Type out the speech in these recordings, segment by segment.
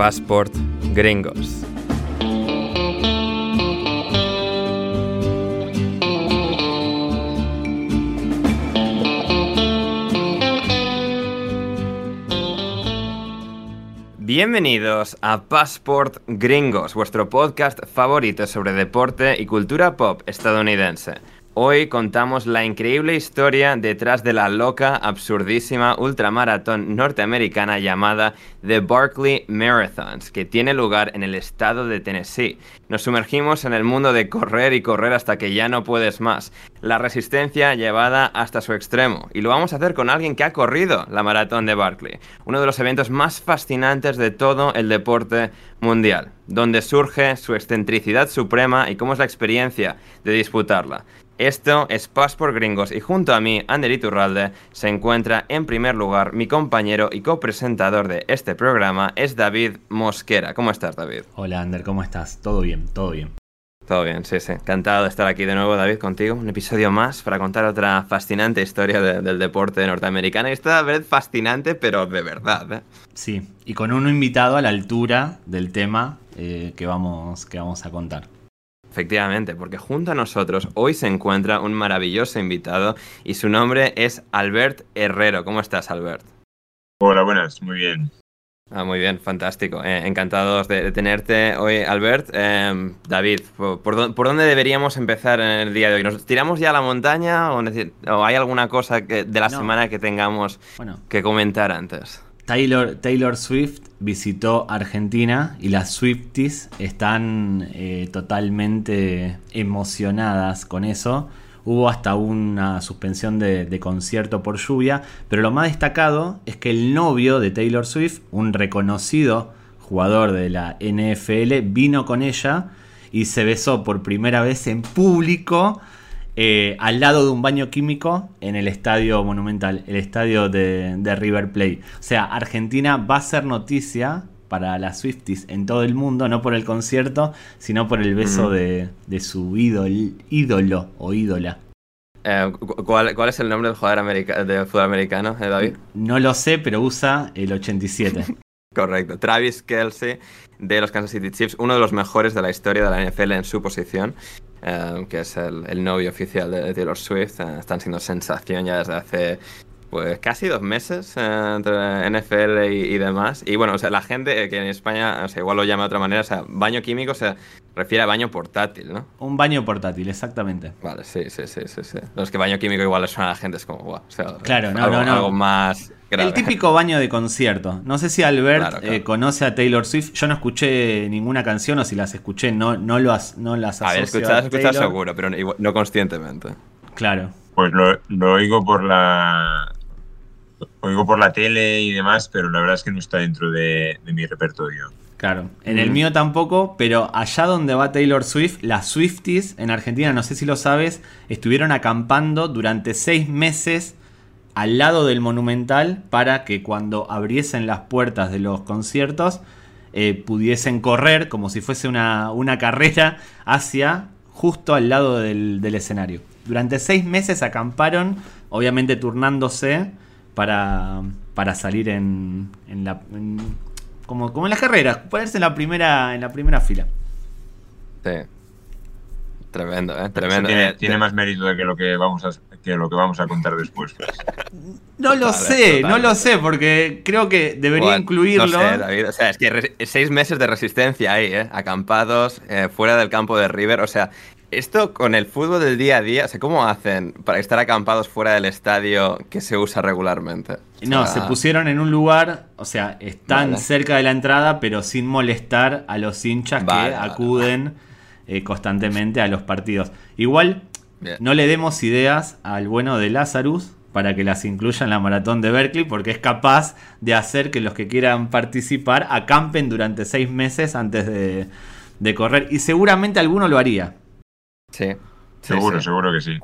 Passport Gringos. Bienvenidos a Passport Gringos, vuestro podcast favorito sobre deporte y cultura pop estadounidense. Hoy contamos la increíble historia detrás de la loca, absurdísima ultramaratón norteamericana llamada The Barkley Marathons, que tiene lugar en el estado de Tennessee. Nos sumergimos en el mundo de correr y correr hasta que ya no puedes más, la resistencia llevada hasta su extremo, y lo vamos a hacer con alguien que ha corrido la maratón de Barkley, uno de los eventos más fascinantes de todo el deporte mundial, donde surge su excentricidad suprema y cómo es la experiencia de disputarla. Esto es Passport Gringos y junto a mí, Ander Iturralde, se encuentra en primer lugar mi compañero y copresentador de este programa, es David Mosquera. ¿Cómo estás, David? Hola, Ander, ¿cómo estás? Todo bien, todo bien. Todo bien, sí, sí. Encantado de estar aquí de nuevo, David, contigo. Un episodio más para contar otra fascinante historia del deporte norteamericano. Y esta vez fascinante, pero de verdad. ¿eh? Sí, y con un invitado a la altura del tema eh, que, vamos, que vamos a contar. Efectivamente, porque junto a nosotros hoy se encuentra un maravilloso invitado y su nombre es Albert Herrero. ¿Cómo estás, Albert? Hola, buenas, muy bien. Ah, muy bien, fantástico. Eh, encantados de, tenerte hoy, Albert. Em, David, ¿por, dónde deberíamos empezar en el día de hoy? ¿Nos tiramos ya a la montaña o, hay alguna cosa de la semana que tengamos que comentar antes? Taylor, Swift visitó Argentina y las Swifties están eh, totalmente emocionadas con eso. Hubo hasta una suspensión de, de, concierto por lluvia, pero lo más destacado es que el novio de Taylor Swift, un reconocido jugador de la NFL, vino con ella y se besó por primera vez en público eh, al lado de un baño químico en el estadio monumental, el estadio de, River Plate. O sea, Argentina va a ser noticia para las Swifties en todo el mundo, no por el concierto, sino por el beso de, su ídolo o ídola. Eh, ¿cuál, es el nombre del jugador de fútbol americano, eh, David? No lo sé, pero usa el 87. Correcto. Travis Kelsey de los Kansas City Chiefs, uno de los mejores de la historia de la NFL en su posición. Eh, que es el, novio oficial de, Taylor Swift. Eh, están siendo sensación ya desde hace pues casi dos meses eh, entre NFL y, demás. Y bueno, o sea, la gente que en España, o sea, igual lo llama de otra manera, o sea, baño químico se refiere a baño portátil, ¿no? Un baño portátil, exactamente. Vale, sí, sí, sí, sí. sí. Los que baño químico igual le suena a la gente, es como, wow, o sea, claro, no, no, no. algo más el típico baño de concierto. No sé si Albert eh, conoce a Taylor Swift. Yo no escuché ninguna canción o si las escuché no, no, lo no las asocio a ver, escuchar, seguro, pero no, conscientemente. Claro. Pues lo, oigo por la oigo por la tele y demás, pero la verdad es que no está dentro de, mi repertorio. Claro, en el mm. mío tampoco, pero allá donde va Taylor Swift, las Swifties en Argentina, no sé si lo sabes, estuvieron acampando durante seis meses al lado del Monumental para que cuando abriesen las puertas de los conciertos eh, pudiesen correr como si fuese una, carrera hacia justo al lado del, escenario. Durante seis meses acamparon, obviamente turnándose para, para salir en, en la... como, como en las carreras, ponerse en la primera, en la primera fila. Sí. Tremendo, ¿eh? Tremendo. Tiene, eh, más mérito de que lo que vamos a, que lo que vamos a contar después. No lo sé, no lo sé, porque creo que debería incluirlo. No sé, David. O sea, es que seis meses de resistencia ahí, ¿eh? Acampados, eh, fuera del campo de River. O sea, esto con el fútbol del día a día, o sea, ¿cómo hacen para estar acampados fuera del estadio que se usa regularmente? no, se pusieron en un lugar, o sea, están cerca de la entrada, pero sin molestar a los hinchas que acuden eh, constantemente a los partidos. Igual, no le demos ideas al bueno de Lazarus para que las incluya en la maratón de Berkeley, porque es capaz de hacer que los que quieran participar acampen durante seis meses antes de, correr. Y seguramente alguno lo haría. Sí. Seguro, seguro que sí.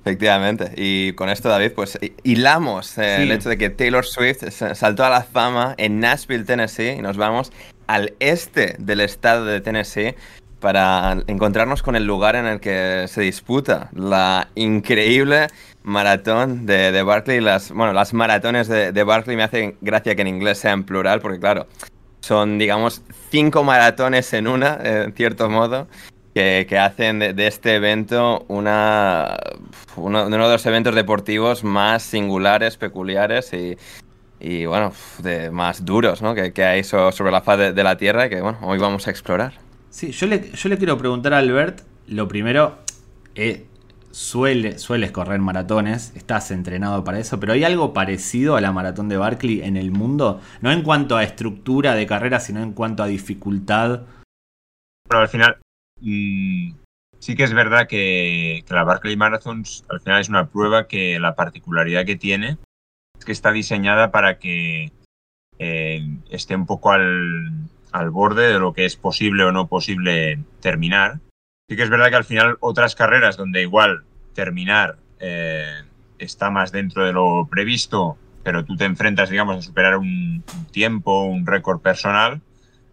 Efectivamente. Y con esto, David, pues hilamos eh, el hecho de que Taylor Swift saltó a la fama en Nashville, Tennessee, y nos vamos al este del estado de Tennessee para encontrarnos con el lugar en el que se disputa la increíble maratón de, de Barclay. Las, bueno, las maratones de, de Barclay me hacen gracia que en inglés sea en plural, porque claro, son, digamos, cinco maratones en una, en cierto modo, que, hacen de, este evento una, uno, de los eventos deportivos más singulares, peculiares y, bueno, de más duros ¿no? que, hay sobre la faz de, la Tierra y que bueno, hoy vamos a explorar. Sí, yo le, yo le quiero preguntar a Albert, lo primero, eh, suele, sueles correr maratones, estás entrenado para eso, pero ¿hay algo parecido a la maratón de Barkley en el mundo? No en cuanto a estructura de carrera, sino en cuanto a dificultad. Bueno, al final, sí que es verdad que, la Barkley Marathon al final es una prueba que la particularidad que tiene es que está diseñada para que eh, esté un poco al, al borde de lo que es posible o no posible terminar. Sí que es verdad que al final otras carreras donde igual terminar eh, está más dentro de lo previsto, pero tú te enfrentas, digamos, a superar un, tiempo, un récord personal,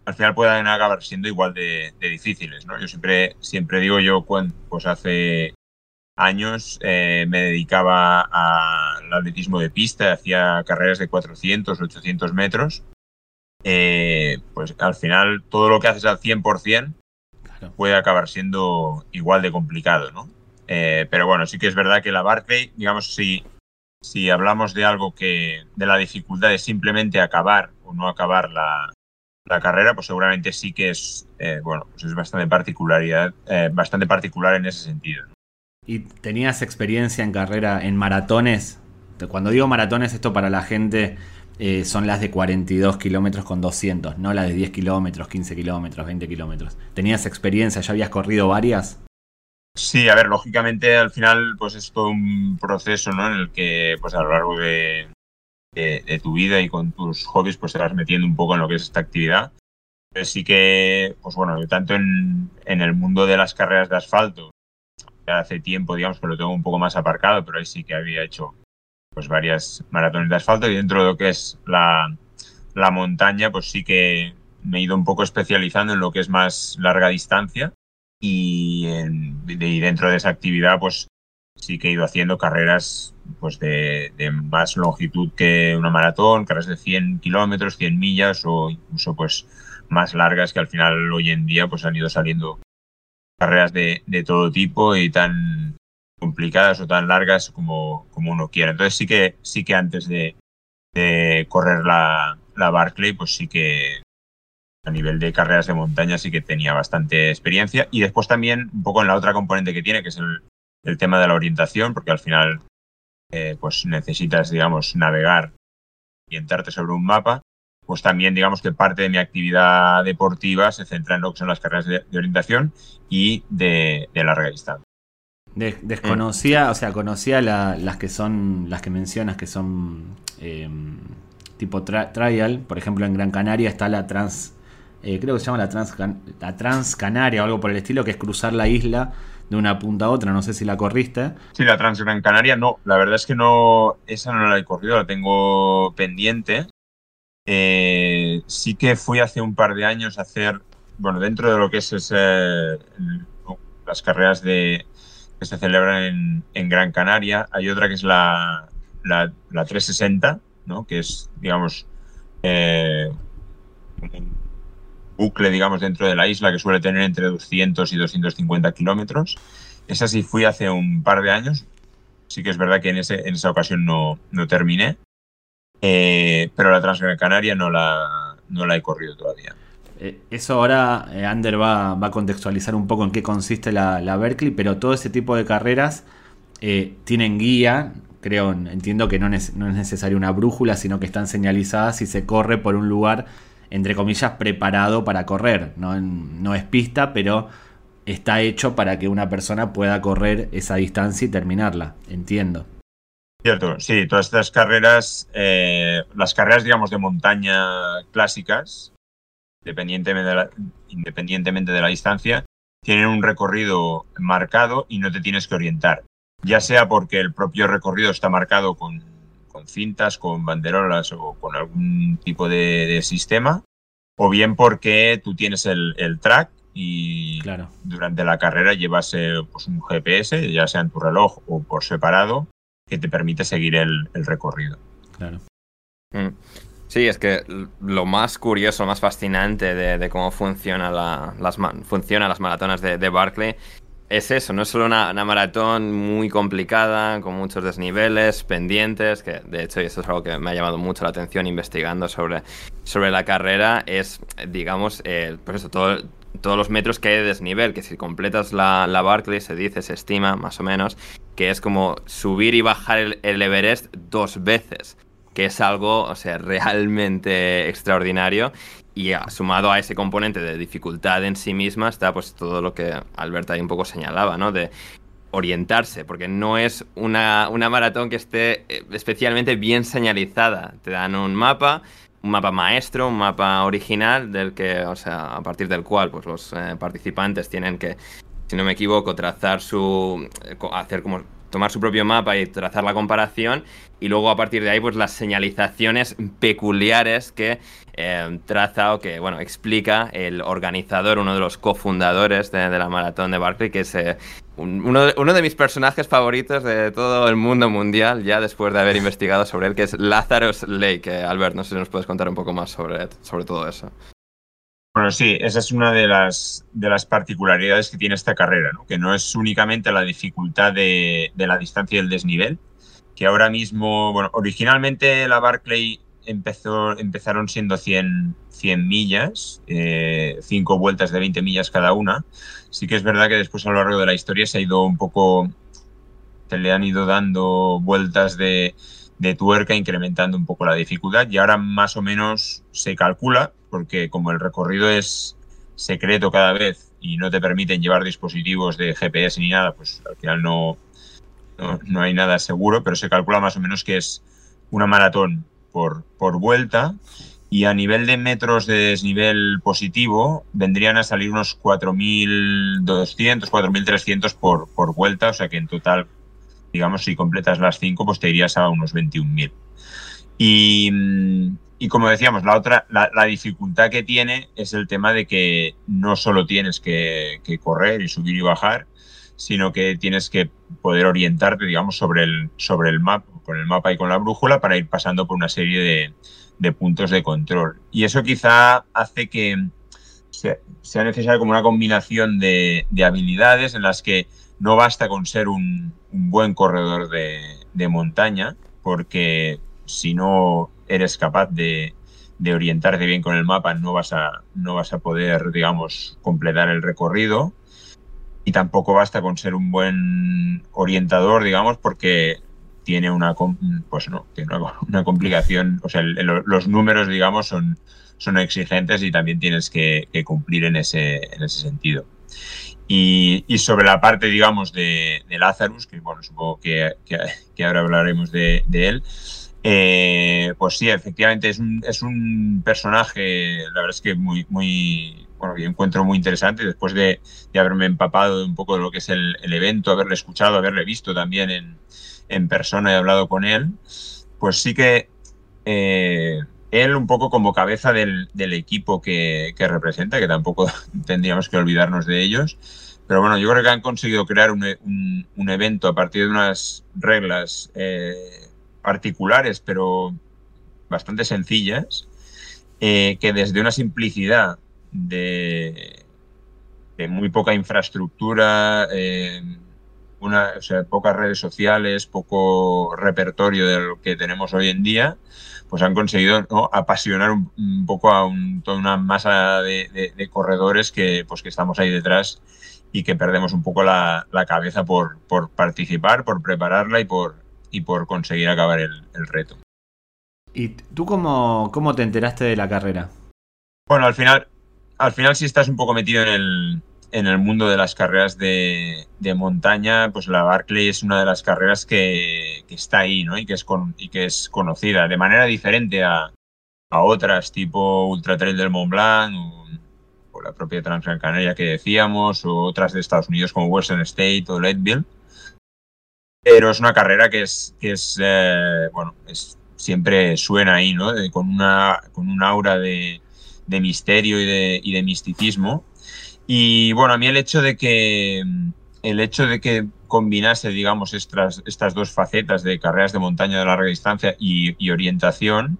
al final pueden acabar siendo igual de, difíciles, ¿no? Yo siempre, siempre digo, yo cuando, pues hace años eh, me dedicaba al atletismo de pista, hacía carreras de 400, 800 metros, eh, pues al final todo lo que haces al 100%, puede acabar siendo igual de complicado, ¿no? Eh, pero bueno, sí que es verdad que la Barclay, digamos, si, si hablamos de algo que, de la dificultad de simplemente acabar o no acabar la, carrera, pues seguramente sí que es, eh, bueno, pues es bastante, particularidad, eh, bastante particular en ese sentido. ¿Y tenías experiencia en carrera en maratones? Cuando digo maratones, esto para la gente eh, son las de 42 kilómetros con 200, no las de 10 kilómetros, 15 kilómetros, 20 kilómetros. ¿Tenías experiencia? ¿Ya habías corrido varias? Sí, a ver, lógicamente al final pues es todo un proceso ¿no? en el que pues a lo largo de, de, tu vida y con tus hobbies pues te vas metiendo un poco en lo que es esta actividad. Pero sí que, pues bueno, tanto en, en el mundo de las carreras de asfalto, ya hace tiempo digamos que lo tengo un poco más aparcado, pero ahí sí que había hecho pues varias maratones de asfalto y dentro de lo que es la, la montaña, pues sí que me he ido un poco especializando en lo que es más larga distancia y, dentro de esa actividad pues sí que he ido haciendo carreras pues de, más longitud que una maratón, carreras de 100 kilómetros, 100 millas o incluso pues más largas que al final hoy en día pues han ido saliendo carreras de, de todo tipo y tan complicadas o tan largas como, como uno quiera. Entonces sí que, sí que antes de, correr la, la Barclay, pues sí que a nivel de carreras de montaña sí que tenía bastante experiencia. Y después también un poco en la otra componente que tiene, que es el, el tema de la orientación, porque al final eh, pues necesitas, digamos, navegar y entrarte sobre un mapa. Pues también, digamos que parte de mi actividad deportiva se centra en lo que son las carreras de, orientación y de, de larga distancia desconocía, o sea, conocía las que son, las que mencionas que son em, tipo trial. Por ejemplo, en Gran Canaria está la trans, eh, creo que se llama la trans, la trans Canaria o algo por el estilo, que es cruzar la isla de una punta a otra. No sé si la corriste. Sí, la trans Gran Canaria, no. La verdad es que no, esa no la he corrido, la tengo pendiente. Eh, sí que fui hace un par de años a hacer, bueno, dentro de lo que es las carreras de, que se celebran en, Gran Canaria. Hay otra que es la, la, 360, ¿no? que es, digamos, eh, bucle, digamos, dentro de la isla que suele tener entre 200 y 250 kilómetros. Esa sí fui hace un par de años. Sí que es verdad que en, ese, en esa ocasión no, no terminé. Eh, pero la Transgran Canaria no la, no la he corrido todavía. Eh, eso ahora eh, Ander va, a contextualizar un poco en qué consiste la, Berkeley, pero todo ese tipo de carreras eh, tienen guía, creo, entiendo que no es, necesario una brújula, sino que están señalizadas y se corre por un lugar, entre comillas, preparado para correr. No, no es pista, pero está hecho para que una persona pueda correr esa distancia y terminarla, entiendo. Cierto, sí, todas estas carreras, las carreras, digamos, de montaña clásicas, independientemente de la, independientemente de la distancia, tienen un recorrido marcado y no te tienes que orientar. Ya sea porque el propio recorrido está marcado con, cintas, con banderolas o con algún tipo de, sistema, o bien porque tú tienes el, track y durante la carrera llevas eh, pues un GPS, ya sea en tu reloj o por separado, que te permite seguir el, recorrido. Claro. Mm. Sí, es que lo más curioso, más fascinante de, cómo funciona las, funciona las maratonas de, de Barclay es eso, no es solo una, maratón muy complicada, con muchos desniveles, pendientes, que de hecho, y esto es algo que me ha llamado mucho la atención investigando sobre, sobre la carrera, es, digamos, eh, pues eso, todo, todos los metros que hay de desnivel, que si completas la, la Barclay se dice, se estima más o menos, que es como subir y bajar el, el Everest dos veces que es algo, o sea, realmente extraordinario. Y sumado a ese componente de dificultad en sí misma está pues todo lo que Alberta ahí un poco señalaba, ¿no? De orientarse, porque no es una, una maratón que esté eh, especialmente bien señalizada. Te dan un mapa, un mapa maestro, un mapa original, del que, o sea, a partir del cual pues los eh, participantes tienen que, si no me equivoco, trazar su. Eh, hacer como tomar su propio mapa y trazar la comparación y luego a partir de ahí pues las señalizaciones peculiares que eh, traza o que bueno explica el organizador, uno de los cofundadores de, la maratón de Barclay, que es eh, uno, de, uno, de, mis personajes favoritos de todo el mundo mundial, ya después de haber investigado sobre él, que es Lazarus Lake. Eh, Albert, no sé si nos puedes contar un poco más sobre, sobre todo eso. Bueno, sí, esa es una de las, de las particularidades que tiene esta carrera, ¿no? que no es únicamente la dificultad de, de, la distancia y el desnivel, que ahora mismo, bueno, originalmente la Barclay empezó, empezaron siendo 100, 100 millas, eh, 5 vueltas de 20 millas cada una. Sí que es verdad que después a lo largo de la historia se ha ido un poco, se le han ido dando vueltas de, de tuerca incrementando un poco la dificultad y ahora más o menos se calcula porque como el recorrido es secreto cada vez y no te permiten llevar dispositivos de GPS ni nada, pues al final no, no, hay nada seguro, pero se calcula más o menos que es una maratón por, por vuelta y a nivel de metros de desnivel positivo vendrían a salir unos 4.200, 4.300 por, por vuelta, o sea que en total, digamos, si completas las 5, pues te irías a unos 21.000. Y, y como decíamos, la otra, la, dificultad que tiene es el tema de que no solo tienes que, correr y subir y bajar, sino que tienes que poder orientarte, digamos, sobre el, sobre el mapa, con el mapa y con la brújula para ir pasando por una serie de, puntos de control. Y eso quizá hace que sea, necesaria como una combinación de, habilidades en las que no basta con ser un, buen corredor de, de montaña, porque si no eres capaz de, orientarte bien con el mapa, no vas, a, no vas a poder, digamos, completar el recorrido. Y tampoco basta con ser un buen orientador, digamos, porque tiene una, pues no, tiene una, complicación. O sea, los números, digamos, son, son exigentes y también tienes que, cumplir en ese, en ese sentido. Y, sobre la parte, digamos, de, Lazarus, que bueno, supongo que, que, ahora hablaremos de, de él, eh, pues sí, efectivamente es un, personaje, la verdad es que muy, bueno, yo encuentro muy interesante después de, haberme empapado un poco de lo que es el, evento, haberle escuchado, haberle visto también en, persona y hablado con él, pues sí que eh, él un poco como cabeza del, equipo que, que, representa, que tampoco tendríamos que olvidarnos de ellos, pero bueno, yo creo que han conseguido crear un evento a partir de unas reglas. Eh, particulares, pero bastante sencillas, eh, que desde una simplicidad de, muy poca infraestructura, eh, una, o sea, pocas redes sociales, poco repertorio de lo que tenemos hoy en día, pues han conseguido apasionar un, poco a toda una masa de, de, corredores que, pues, que estamos ahí detrás y que perdemos un poco la, la cabeza por, por, participar, por prepararla y por, y por conseguir acabar el, reto. ¿Y tú cómo, cómo, te enteraste de la carrera? Bueno, al final, al final si estás un poco metido en el, en el mundo de las carreras de, de, montaña, pues la Barclay es una de las carreras que, que está ahí, ¿no? Y que es, con, y que es conocida de manera diferente a, a otras, tipo Ultra Trail del Mont Blanc o, o la propia Transgran Canaria que decíamos, o otras de Estados Unidos como Western State o Leadville pero es una carrera que es, que es eh, bueno, es, siempre suena ahí, ¿no? con, una, con un aura de, de misterio y de, y de, misticismo. Y bueno, a mí el hecho de que, el hecho de que combinase, digamos, estas, estas dos facetas de carreras de montaña de larga distancia y, y orientación,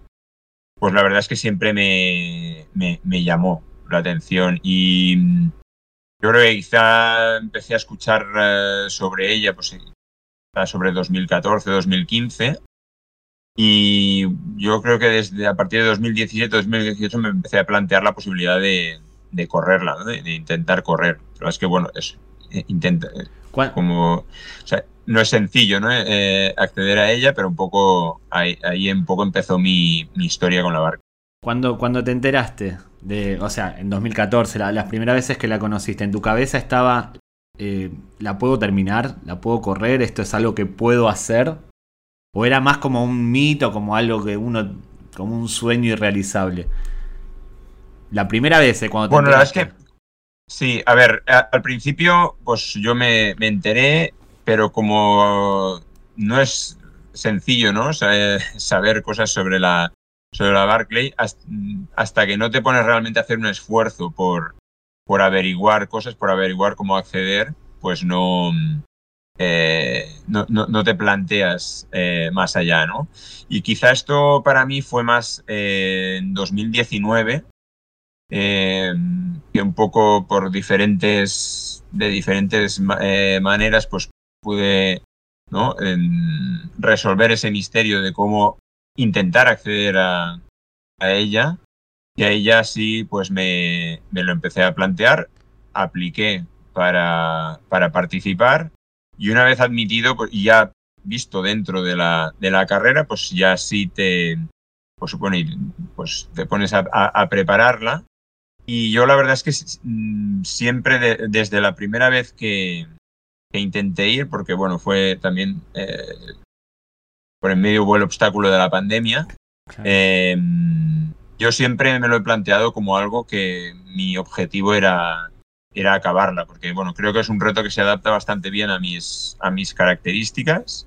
pues la verdad es que siempre me, me, llamó la atención y yo creo que quizá empecé a escuchar eh, sobre ella, pues sobre 2014, 2015. Y yo creo que desde a partir de 2017, 2018 me empecé a plantear la posibilidad de, correrla, de, intentar correr. Pero es que, bueno, es, eh, intenta, eh, como, o sea, no es sencillo ¿no? Eh, acceder a ella, pero un poco ahí, ahí un poco empezó mi, historia con la barca. Cuando, cuando te enteraste de, o sea, en 2014, las primeras veces que la conociste, en tu cabeza estaba, ¿la puedo terminar? ¿La puedo correr? ¿Esto es algo que puedo hacer? ¿O era más como un mito, como algo que uno, como un sueño irrealizable? La primera vez, cuando te Bueno, la verdad es que Sí, a ver, al principio pues yo me, enteré, pero como no es sencillo, ¿no? Saber cosas sobre la, sobre la Barclay, hasta que no te pones realmente a hacer un esfuerzo por, por averiguar cosas, por averiguar cómo acceder, pues no, eh, no, te planteas eh, más allá, ¿no? Y quizá esto para mí fue más eh, en 2019, eh, que un poco por diferentes, de diferentes maneras, pues pude ¿no? resolver ese misterio de cómo intentar acceder a, ella. Y a ella sí, pues me, lo empecé a plantear, apliqué para, para participar y una vez admitido pues, y ya visto dentro de la, de la carrera, pues ya sí te, pues, pues te pones a prepararla. Y yo la verdad es que mm, siempre desde la primera vez que, intenté ir, porque bueno, fue también eh, por en medio hubo el obstáculo de la pandemia, eh, yo siempre me lo he planteado como algo que mi objetivo era, era acabarla, porque bueno, creo que es un reto que se adapta bastante bien a mis, a mis características.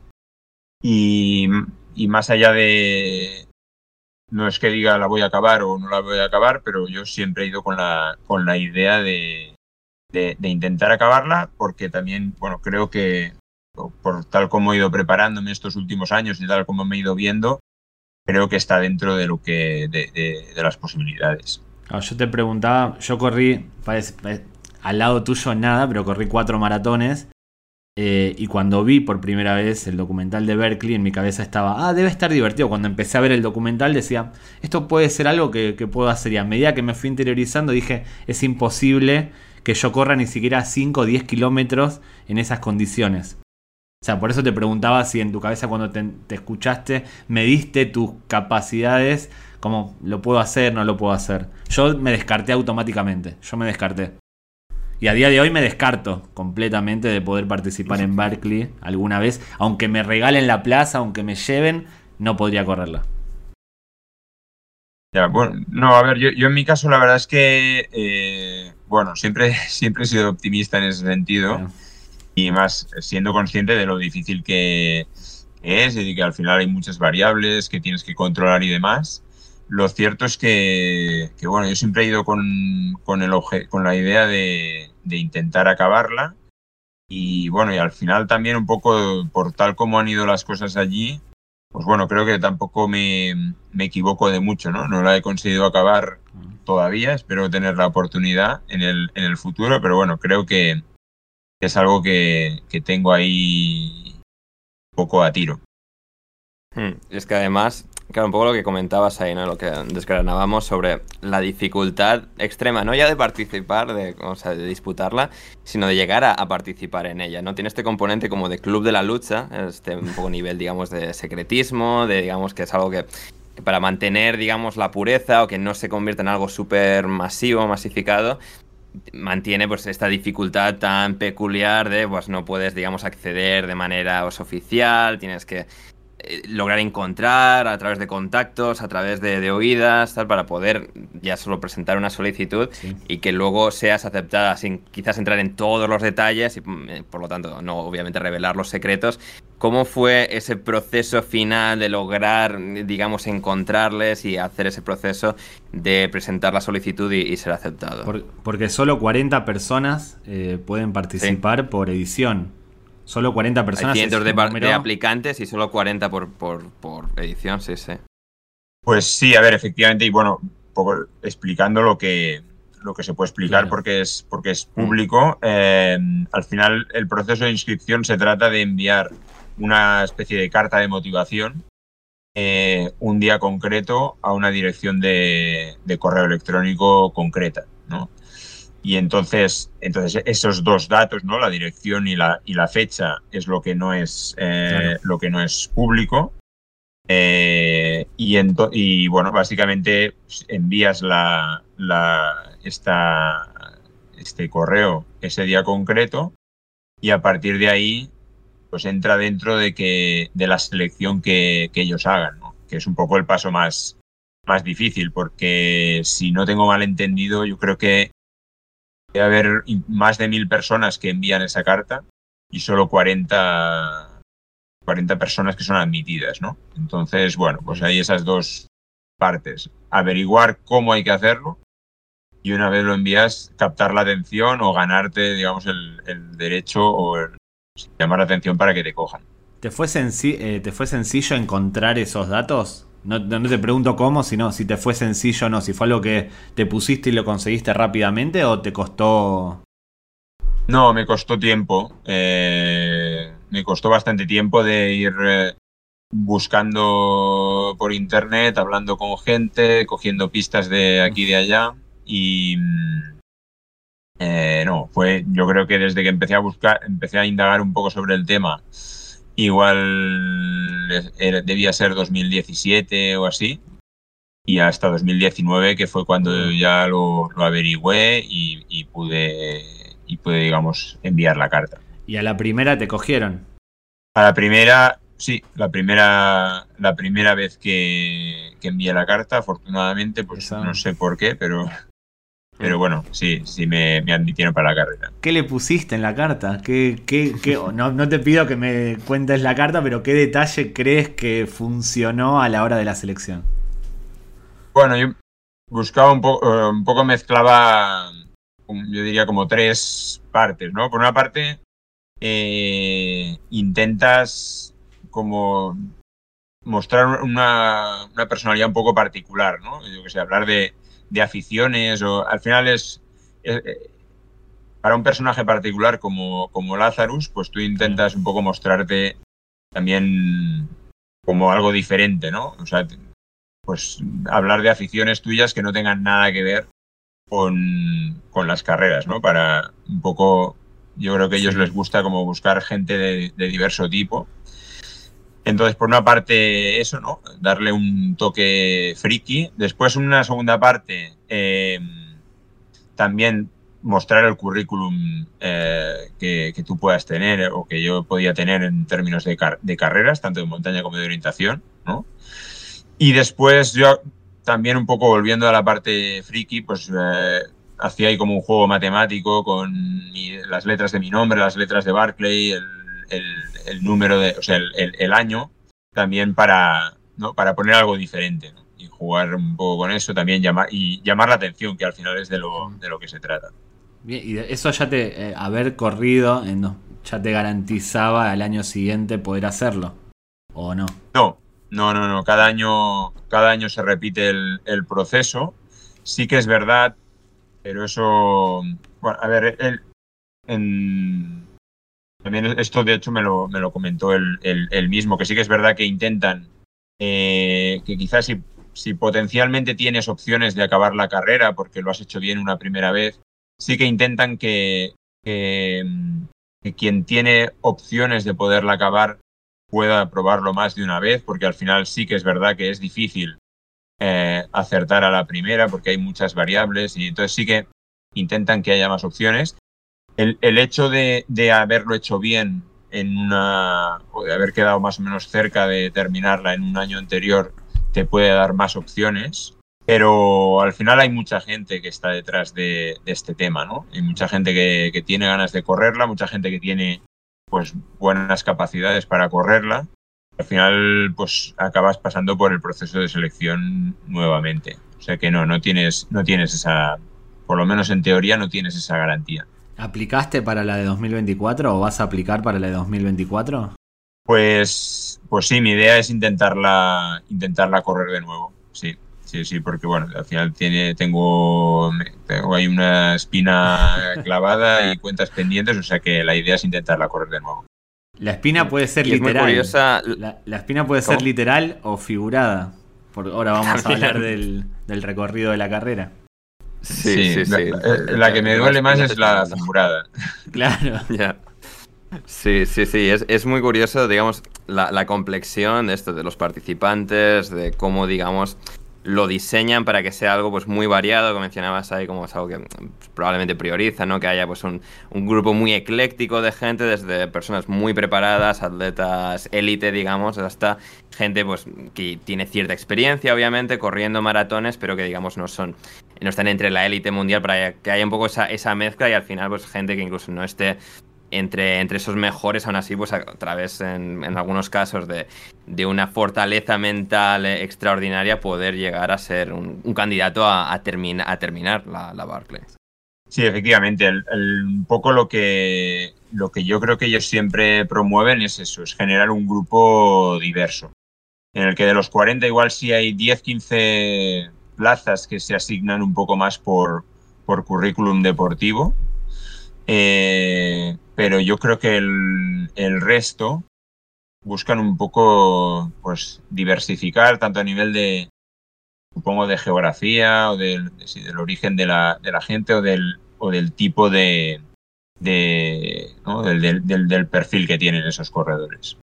Y, y más allá de, no es que diga la voy a acabar o no la voy a acabar, pero yo siempre he ido con la, con la idea de, de, intentar acabarla, porque también, bueno, creo que por tal como he ido preparándome estos últimos años y tal como me he ido viendo, creo que está dentro de lo que de, de, las posibilidades. yo te preguntaba, yo corrí, parece, al lado tuyo nada, pero corrí cuatro maratones eh, y cuando vi por primera vez el documental de Berkeley, en mi cabeza estaba, ah, debe estar divertido. Cuando empecé a ver el documental decía, esto puede ser algo que, puedo hacer. Y a medida que me fui interiorizando dije, es imposible que yo corra ni siquiera 5 o 10 kilómetros en esas condiciones. O sea, por eso te preguntaba si en tu cabeza cuando te, te escuchaste mediste tus capacidades, como lo puedo hacer, no lo puedo hacer. Yo me descarté automáticamente, yo me descarté. Y a día de hoy me descarto completamente de poder participar en Berkeley alguna vez. Aunque me regalen la plaza, aunque me lleven, no podría correrla. Ya, bueno, no, a ver, yo, en mi caso la verdad es que, eh, bueno, siempre, siempre he sido optimista en ese sentido. Y más siendo consciente de lo difícil que es y de que al final hay muchas variables que tienes que controlar y demás. Lo cierto es que, bueno, yo siempre he ido con, el con la idea de, intentar acabarla. Y bueno, y al final también un poco por tal como han ido las cosas allí, pues bueno, creo que tampoco me, equivoco de mucho, ¿no? No la he conseguido acabar todavía, espero tener la oportunidad en el, en el futuro, pero bueno, creo que es algo que, que tengo ahí un poco a tiro. Hmm, es que además Claro, un poco lo que comentabas ahí, ¿no? Lo que desgranábamos sobre la dificultad extrema, no ya de participar, de, o de disputarla, sino de llegar a, participar en ella, ¿no? Tiene este componente como de club de la lucha, este un poco nivel, digamos, de secretismo, de, digamos, que es algo que, para mantener, digamos, la pureza o que no se convierta en algo súper masivo, masificado, mantiene pues esta dificultad tan peculiar de pues no puedes digamos acceder de manera oficial tienes que eh, lograr encontrar a través de contactos, a través de, oídas, tal, para poder ya solo presentar una solicitud y que luego seas aceptada sin quizás entrar en todos los detalles y mm, eh, por lo tanto no obviamente revelar los secretos. ¿Cómo fue ese proceso final de lograr, digamos, encontrarles y hacer ese proceso de presentar la solicitud y, ser aceptado? porque solo 40 personas eh, pueden participar por edición. Solo 40 personas. Hay cientos de, aplicantes y solo 40 por, por, edición, sí, sí. Pues sí, a ver, efectivamente, y bueno, poco explicando lo que, lo que se puede explicar Claro. porque es porque es público. eh, al final, el proceso de inscripción se trata de enviar una especie de carta de motivación eh, un día concreto a una dirección de, de correo electrónico concreta, ¿no? Y entonces, entonces esos dos datos, ¿no? La dirección y la, y la fecha es lo que no es eh, Claro. lo que no es público. Eh, y, y bueno, básicamente pues, envías la, la- esta, este correo ese día concreto y a partir de ahí pues entra dentro de que de la selección que, que ellos hagan, ¿no? que es un poco el paso más, más difícil, porque si no tengo mal entendido, yo creo que debe haber más de mil personas que envían esa carta y solo 40, 40 personas que son admitidas, ¿no? Entonces, bueno, pues hay esas dos partes. Averiguar cómo hay que hacerlo y una vez lo envías, captar la atención o ganarte, digamos, el, el derecho o el- llamar la atención para que te cojan. ¿Te fue, eh, ¿Te fue sencillo encontrar esos datos? No, no- no te pregunto cómo, sino si te fue sencillo o no. Si fue algo que te pusiste y lo conseguiste rápidamente o te costó. No, me costó tiempo. eh, me costó bastante tiempo de ir eh, buscando por internet, hablando con gente, cogiendo pistas de aquí y de allá. Y mm, eh, no, fue. Yo creo que desde que empecé a buscar, empecé a indagar un poco sobre el tema. Igual era- debía ser 2017 o así. Y hasta 2019, que fue cuando ya lo, lo averigüé y, y pude, y pude, digamos, enviar la carta. Y a la primera te cogieron. A la primera, sí, la primera, la primera vez que, que envié la carta, afortunadamente, pues Esa. no sé por qué, pero, pero bueno, sí, sí me, me admitieron para la carrera. ¿Qué le pusiste en la carta? ¿Qué, qué, qué- no, no te pido que me cuentes la carta, pero ¿qué detalle crees que funcionó a la hora de la selección? Bueno, yo buscaba un poco, eh, un poco mezclaba, um, yo diría como tres partes, ¿no? Por una parte, eh, intentas como mostrar una, una personalidad un poco particular, ¿no? Yo que sé, hablar de, de aficiones o al final es, es- eh, para un personaje particular como, como Lazarus, pues tú intentas un poco mostrarte también como algo diferente, ¿no? O sea, pues hablar de aficiones tuyas que no tengan nada que ver con, con las carreras, ¿no? Para un poco, yo creo que a ellos les gusta como buscar gente de, de diverso tipo. Entonces, por una parte, eso, ¿no? Darle un toque friki. Después, una segunda parte, eh, también mostrar el currículum eh, que, tú puedas tener o que yo podía tener en términos de, car- de carreras, tanto de montaña como de orientación, ¿no? Y después yo también un poco volviendo a la parte friki, pues eh, hacía ahí como un juego matemático con las letras de mi nombre, las letras de Barclay, el- el número de, o sea, el, el- el año, también para, ¿no? para poner algo diferente, ¿no? Y jugar un poco con eso, también llamar, y llamar la atención, que al final es de lo, de lo que se trata. Bien, y eso ya te. eh, haber corrido dos- ya te garantizaba al año siguiente poder hacerlo. ¿O no? No, no, no, no. Cada año, cada año se repite el, el proceso. Sí que es verdad, pero eso. Bueno, a ver, el, en- también esto de hecho me lo, me lo comentó él, él- él mismo, que sí que es verdad que intentan eh, que quizás si, si potencialmente tienes opciones de acabar la carrera porque lo has hecho bien una primera vez, sí que intentan que, que, quien tiene opciones de poderla acabar pueda probarlo más de una vez, porque al final sí que es verdad que es difícil eh, acertar a la primera, porque hay muchas variables, y entonces sí que intentan que haya más opciones. El, hecho de, haberlo hecho bien o de haber quedado más o menos cerca de terminarla en un año anterior, te puede dar más opciones. Pero al final hay mucha gente que está detrás de, de este tema, ¿no? Hay mucha gente que, que tiene ganas de correrla, mucha gente que tiene pues buenas capacidades para correrla. Al final, pues acabas pasando por el proceso de selección nuevamente. O sea que no, no tienes, no tienes esa, por lo menos en teoría, no tienes esa garantía. ¿Aplicaste para la de 2024 o vas a aplicar para la de 2024? Pues, pues sí, mi idea es intentarla, intentarla correr de nuevo. sí. Sí, sí, porque bueno, al final tiene, tengo, tengo ahí una espina clavada y cuentas pendientes, o sea que la idea es intentarla correr de nuevo. La espina puede ser literal. La, espina puede ser literal o figurada. Por ahora vamos a hablar del, recorrido de la carrera. Sí, sí, sí. La, que me duele más es la figurada. Claro. Ya. Sí, sí, sí, es, es muy curioso, digamos, la, la, complexión de esto, de los participantes, de cómo, digamos, lo diseñan para que sea algo pues muy variado, como mencionabas ahí, como es algo que pues, probablemente prioriza, ¿no? Que haya pues un, un, grupo muy ecléctico de gente, desde personas muy preparadas, atletas élite, digamos, hasta gente pues que tiene cierta experiencia, obviamente, corriendo maratones, pero que digamos no son, no están entre la élite mundial para que haya un poco esa, esa mezcla y al final pues gente que incluso no esté entre, entre esos mejores, aún así, pues a través, en, en algunos casos, de, de, una fortaleza mental extraordinaria, poder llegar a ser un, candidato a, a, a terminar la, la, Barclay. Sí, efectivamente. Un poco lo que, lo que yo creo que ellos siempre promueven es eso, es generar un grupo diverso. En el que de los 40 igual sí hay 10, 15 plazas que se asignan un poco más por, por currículum deportivo. Eh, pero yo creo que el, el, resto buscan un poco pues diversificar tanto a nivel de supongo de geografía o del, sí, del origen de la, de la, gente o del, o del tipo de, de ¿no? del, del, del, perfil que tienen esos corredores.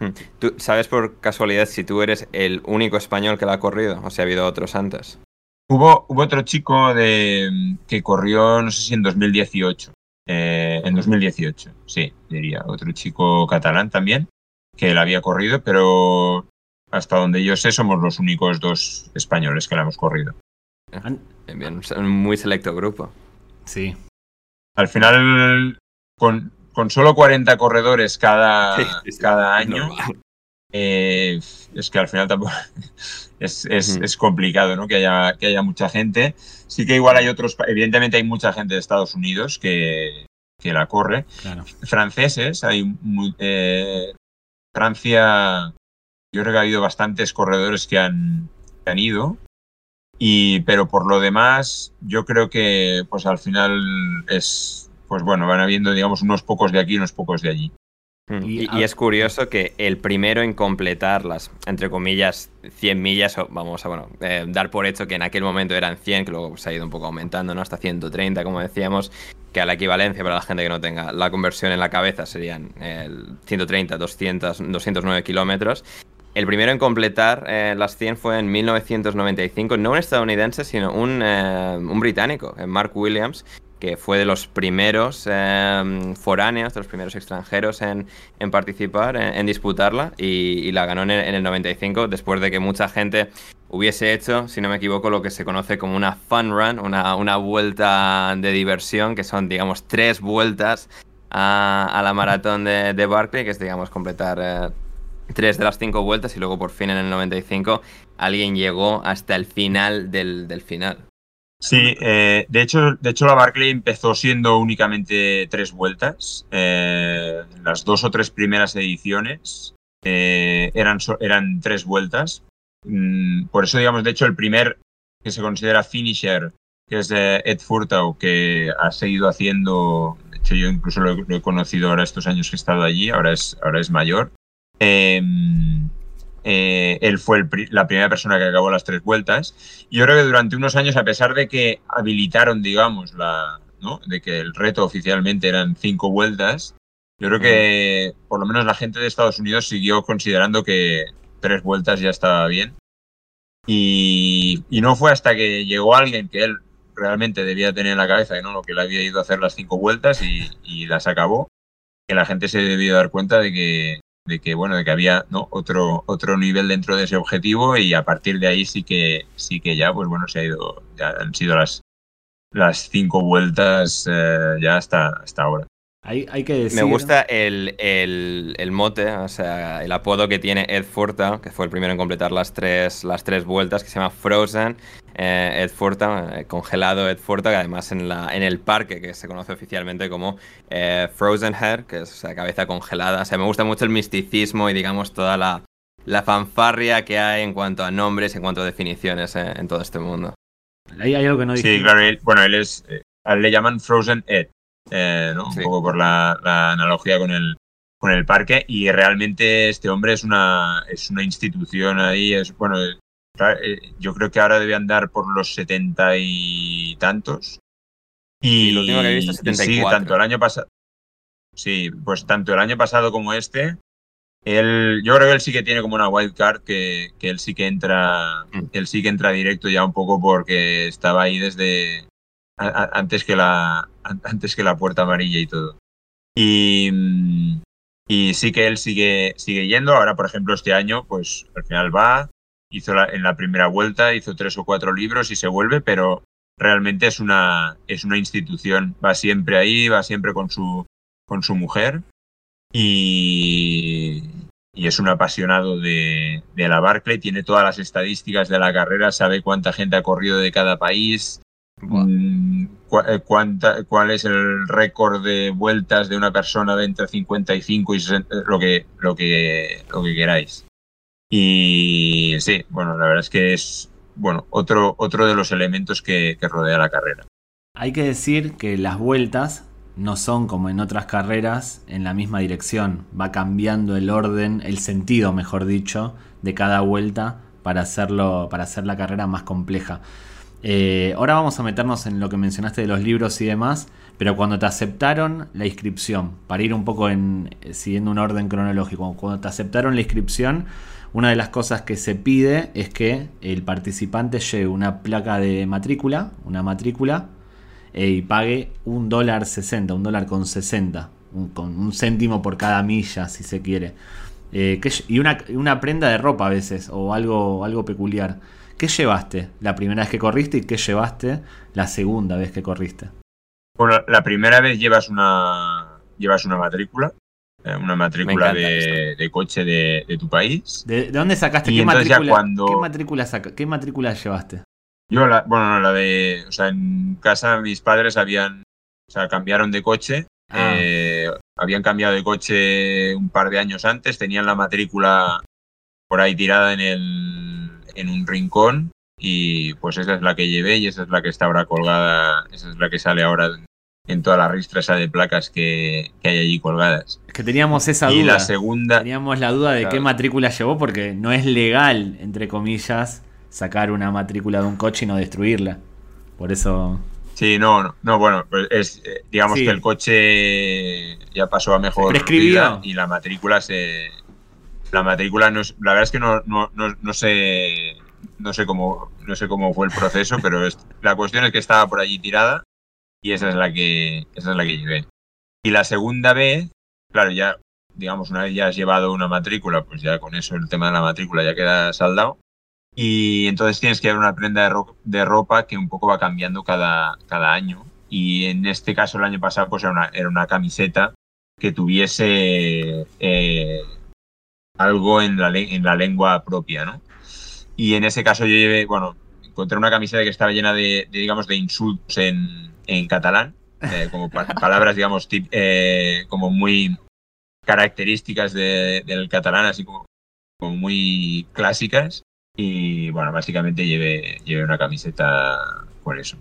Hmm. ¿Tú sabes por casualidad si tú eres el único español que la ha corrido o si ha habido otros antes? Hubo, hubo otro chico de, que corrió, no sé si en 2018, eh, en 2018, sí, diría. Otro chico catalán también, que la había corrido, pero hasta donde yo sé somos los únicos dos españoles que la hemos corrido. Bien, bien, un muy selecto grupo. Sí. Al final, con, con solo 40 corredores cada, sí, sí, sí. cada año, eh, es que al final tampoco es, es, es, complicado ¿no? que, haya, que haya mucha gente. Sí que igual hay otros, evidentemente hay mucha gente de Estados Unidos que, que la corre. Claro. Franceses, hay eh, Francia, yo creo que ha habido bastantes corredores que han, que han ido. Y, pero por lo demás, yo creo que pues al final es, pues bueno, van habiendo, digamos, unos pocos de aquí y unos pocos de allí. Y, y, es curioso que el primero en completar las, entre comillas, 100 millas, o vamos a bueno, eh, dar por hecho que en aquel momento eran 100, que luego se ha ido un poco aumentando, ¿no? Hasta 130, como decíamos, que a la equivalencia para la gente que no tenga la conversión en la cabeza serían el 130, 200, 209 kilómetros. El primero en completar eh, las 100 fue en 1995, no un estadounidense, sino un, eh, un británico, eh, Mark Williams, que fue de los primeros eh, foráneos, de los primeros extranjeros en, participar, en, disputarla, y, la ganó en el, en el, 95, después de que mucha gente hubiese hecho, si no me equivoco, lo que se conoce como una fun run, una, vuelta de diversión, que son, digamos, tres vueltas a, la maratón de, Barclay, que es, digamos, completar... Eh, tres de las cinco vueltas y luego por fin en el 95 alguien llegó hasta el final del final. Sí, eh, de, hecho, de hecho la Barclay empezó siendo únicamente tres vueltas. Eh, las dos o tres primeras ediciones eh, eran, eran tres vueltas. Mm, por eso, digamos, de hecho, el primer que se considera finisher, que es de Ed Furtau, que ha seguido haciendo, de hecho yo incluso lo, lo he conocido ahora estos años que he estado allí, ahora es, ahora es mayor. Eh, él fue la primera persona que acabó las tres vueltas. Y yo creo que durante unos años, a pesar de que habilitaron, digamos, la, de que el reto oficialmente eran cinco vueltas, yo creo que por lo menos la gente de Estados Unidos siguió considerando que tres vueltas ya estaba bien. Y, no fue hasta que llegó alguien que él realmente debía tener en la cabeza no, lo que le había ido a hacer las cinco vueltas y, y las acabó, que la gente se debió dar cuenta de que, de que bueno de que había ¿no? otro otro nivel dentro de ese objetivo y a partir de ahí sí que sí que ya pues bueno se ha ido ya han sido las las cinco vueltas eh, ya hasta hasta ahora hay, hay que decir... Me gusta el, el, el, mote, o sea, el apodo que tiene Ed Furta, que fue el primero en completar las tres, las tres vueltas, que se llama Frozen. Eh, Ed Furta, eh, congelado Ed Furta, que además en, la, en el parque, que se conoce oficialmente como eh, Frozen Hair, que es o sea, cabeza congelada. O sea, me gusta mucho el misticismo y digamos toda la, la fanfarria que hay en cuanto a nombres, en cuanto a definiciones eh, en todo este mundo. Hay, hay algo que no dije. Sí, claro, él- bueno, él es. eh, a él le llaman Frozen Ed, eh, ¿no? Sí. Un poco por la, la analogía con el, con el parque. Y realmente este hombre es una, es una institución ahí. Es, bueno, yo creo que ahora debe andar por los setenta y tantos. Y, lo último que he visto es y sí, 74. tanto el año pasado. Sí, pues tanto el año pasado como este. Él, yo creo que él sí que tiene como una wild card que, que él sí que entra, Mm. él sí que entra directo ya un poco porque estaba ahí desde a- a- antes que la an- antes que la puerta amarilla y todo. Y, mm, y sí que él sigue sigue yendo. Ahora, por ejemplo, este año, pues al final va, hizo la- en la primera vuelta, hizo tres o cuatro libros y se vuelve, pero realmente es una es una institución. Va siempre ahí, va siempre con su con su mujer y, y es un apasionado de, de la Barclay, tiene todas las estadísticas de la carrera, sabe cuánta gente ha corrido de cada país, mm, eh, cuánta- cuál es el récord de vueltas de una persona de entre 55 y 60, eh, lo que, lo que, lo que queráis. Y sí, bueno, la verdad es que es bueno, otro, otro de los elementos que, rodea la carrera. Hay que decir que las vueltas no son como en otras carreras en la misma dirección. Va cambiando el orden, el sentido, mejor dicho, de cada vuelta para hacerlo, para hacer la carrera más compleja. Eh, ahora vamos a meternos en lo que mencionaste de los libros y demás, pero cuando te aceptaron la inscripción, para ir un poco en eh, siguiendo un orden cronológico, cuando te aceptaron la inscripción, una de las cosas que se pide es que el participante lleve una placa de matrícula, una matrícula, eh, y pague un dólar 60, un dólar con 60, un, con céntimo por cada milla, si se quiere. Eh, ¿qué lle- y una, una prenda de ropa a veces, o algo, algo peculiar. ¿Qué llevaste la primera vez que corriste y qué llevaste la segunda vez que corriste? Bueno, la primera vez llevas una, llevas una matrícula, una matrícula de, de coche de, de tu país. ¿De, de dónde sacaste? Y ¿Qué entonces ya matrícula, cuando- ¿qué, matrícula saca- ¿Qué matrícula llevaste? Yo, la, bueno, no, la de, o sea, en casa mis padres habían, o sea, cambiaron de coche, Ah. eh, habían cambiado de coche un par de años antes, tenían la matrícula por ahí tirada en el, en un rincón y pues esa es la que llevé y esa es la que está ahora colgada, esa es la que sale ahora en, toda la ristra esa de placas que, que hay allí colgadas. Es que teníamos esa y duda. la segunda, Teníamos la duda de Claro. qué matrícula llevó porque no es legal, entre comillas, sacar una matrícula de un coche y no destruirla. Por eso... Sí, no, no, no, bueno, pues es, eh, digamos Sí. que el coche ya pasó a mejor vida y la matrícula se, la matrícula no es, la verdad es que no, no, no, no sé, no sé cómo, no sé cómo fue el proceso, pero es- la cuestión es que estaba por allí tirada y esa es la que, esa es la que llevé. Y la segunda vez, claro, ya, digamos, una vez ya has llevado una matrícula, pues ya con eso el tema de la matrícula ya queda saldado. Y entonces tienes que dar una prenda de, ro- de ropa que un poco va cambiando cada, cada año. Y en este caso, el año pasado, pues era una, era una camiseta que tuviese eh, algo en la, en la lengua propia, ¿no? Y en ese caso yo llevé, bueno, encontré una camiseta que estaba llena de, de, digamos, de insultos en, en catalán, eh, como pa- palabras, digamos, tip- eh, como muy características de- del catalán, así como, muy clásicas. Y bueno, básicamente llevé, llevé una camiseta por eso.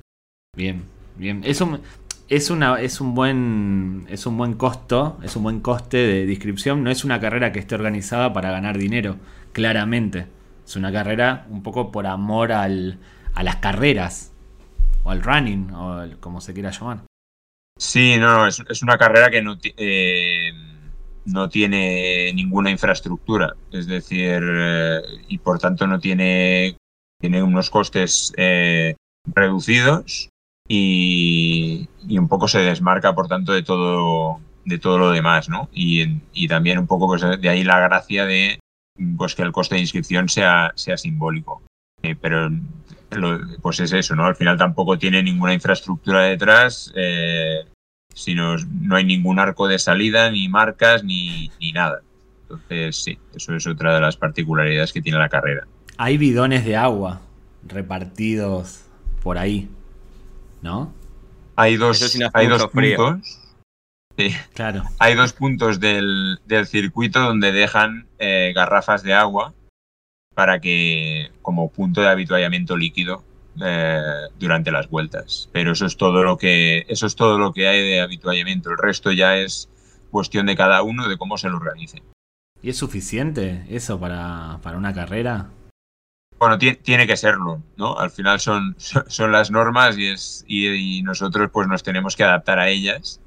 Bien, bien. Es un, es una, es un buen, es un buen costo, es un buen coste de inscripción. No es una carrera que esté organizada para ganar dinero, claramente. Es una carrera un poco por amor al, a las carreras, o al running, o al- como se quiera llamar. Sí, no, no, es, una carrera que no, eh, no tiene ninguna infraestructura, es decir, eh, y por tanto no tiene, tiene unos costes eh, reducidos y, y un poco se desmarca, por tanto, de todo, de todo lo demás, ¿no? Y, y también un poco pues, de ahí la gracia de pues, que el coste de inscripción sea, sea simbólico. Eh, pero pues es eso, ¿no? Al final tampoco tiene ninguna infraestructura detrás, eh, sino no hay ningún arco de salida, ni marcas, ni, ni nada. Entonces, sí, eso es otra de las particularidades que tiene la carrera. Hay bidones de agua repartidos por ahí, ¿no? Hay dos, sí hay dos frío. puntos. Sí. Claro. Hay dos puntos del, del circuito donde dejan eh, garrafas de agua para que, como punto de habituallamiento líquido eh, durante las vueltas. Pero eso es todo lo que, eso es todo lo que hay de habituallamiento. El resto ya es cuestión de cada uno de cómo se lo organice. ¿Y es suficiente eso para, para una carrera? Bueno, ti- tiene que serlo, ¿no? Al final son, son las normas y, es, y, y nosotros pues nos tenemos que adaptar a ellas.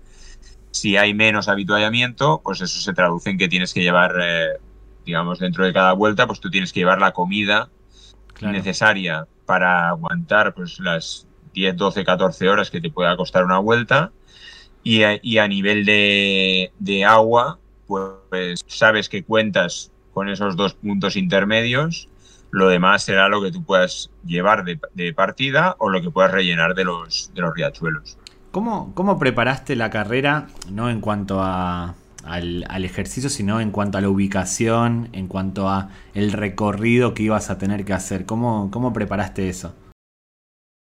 Si hay menos habituallamiento, pues eso se traduce en que tienes que llevar, eh, digamos, dentro de cada vuelta, pues tú tienes que llevar la comida Claro. necesaria para aguantar pues las 10, 12, 14 horas que te pueda costar una vuelta. Y a, y a nivel de, de agua, pues sabes que cuentas con esos dos puntos intermedios. Lo demás será lo que tú puedas llevar de, de partida o lo que puedas rellenar de los, de los riachuelos. ¿Cómo, ¿Cómo preparaste la carrera, no en cuanto a, al, al ejercicio, sino en cuanto a la ubicación, en cuanto a el recorrido que ibas a tener que hacer? ¿Cómo, cómo preparaste eso?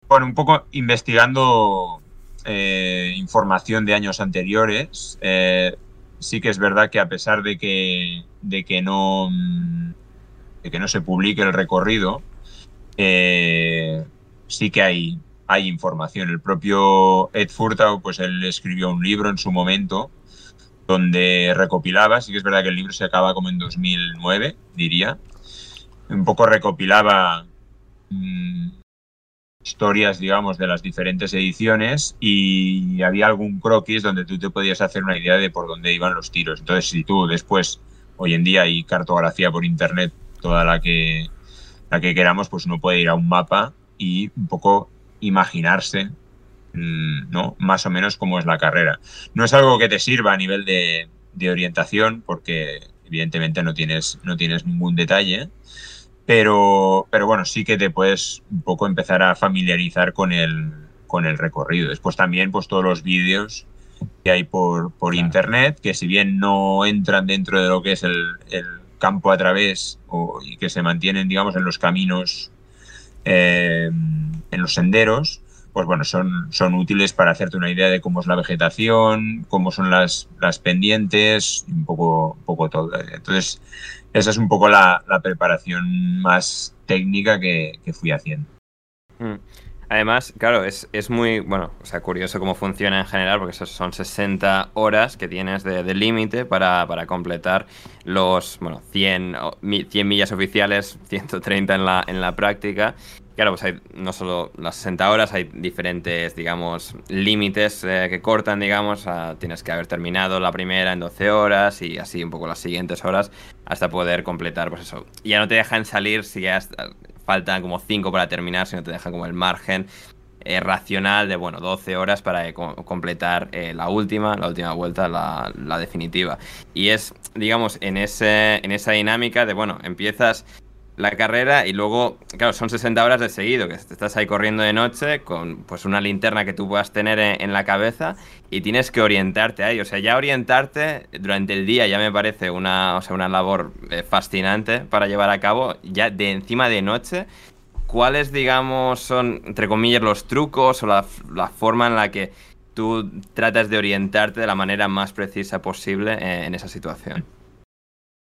Bueno, un poco investigando eh, información de años anteriores, eh, sí que es verdad que a pesar de que, de que, no, de que no se publique el recorrido, eh, sí que hay, hay información. El propio Ed Furtau, pues él escribió un libro en su momento donde recopilaba, sí que es verdad que el libro se acaba como en 2009, diría, un poco recopilaba mm, historias, digamos, de las diferentes ediciones y había algún croquis donde tú te podías hacer una idea de por dónde iban los tiros. Entonces, si tú después, hoy en día hay cartografía por internet, toda la que, la que queramos, pues uno puede ir a un mapa y un poco imaginarse, ¿no? Más o menos cómo es la carrera. No es algo que te sirva a nivel de, de orientación, porque evidentemente no tienes, no tienes ningún detalle, pero, pero bueno, sí que te puedes un poco empezar a familiarizar con el, con el recorrido. Después también, pues todos los vídeos que hay por, por Claro. internet, que si bien no entran dentro de lo que es el, el campo a través o, y que se mantienen, digamos, en los caminos, eh, en los senderos, pues bueno, son, son útiles para hacerte una idea de cómo es la vegetación, cómo son las, las pendientes, un poco, poco todo. Entonces, esa es un poco la, la preparación más técnica que, que fui haciendo. Mm. Además, claro, es, es muy, bueno, o sea, curioso cómo funciona en general, porque son 60 horas que tienes de, de límite para, para completar los, bueno, 100, o- mi- 100 millas oficiales, 130 en la, en la práctica. Claro, pues hay no solo las 60 horas, hay diferentes, digamos, límites eh, que cortan, digamos, tienes que haber terminado la primera en 12 horas y así un poco las siguientes horas hasta poder completar, pues eso. Ya no te dejan salir si ya faltan como 5 para terminar, sino te dejan como el margen eh, racional de, bueno, 12 horas para eh, co- completar eh, la última, la última vuelta, la, la definitiva. Y es, digamos, en, ese, en esa dinámica de, bueno, empiezas la carrera y luego, claro, son 60 horas de seguido, que estás ahí corriendo de noche con pues una linterna que tú puedas tener en, la cabeza y tienes que orientarte ahí. O sea, ya orientarte durante el día ya me parece una, o sea, una labor eh, fascinante para llevar a cabo. Ya de encima de noche, ¿cuáles, digamos, son, entre comillas, los trucos o la, la forma en la que tú tratas de orientarte de la manera más precisa posible eh, en esa situación?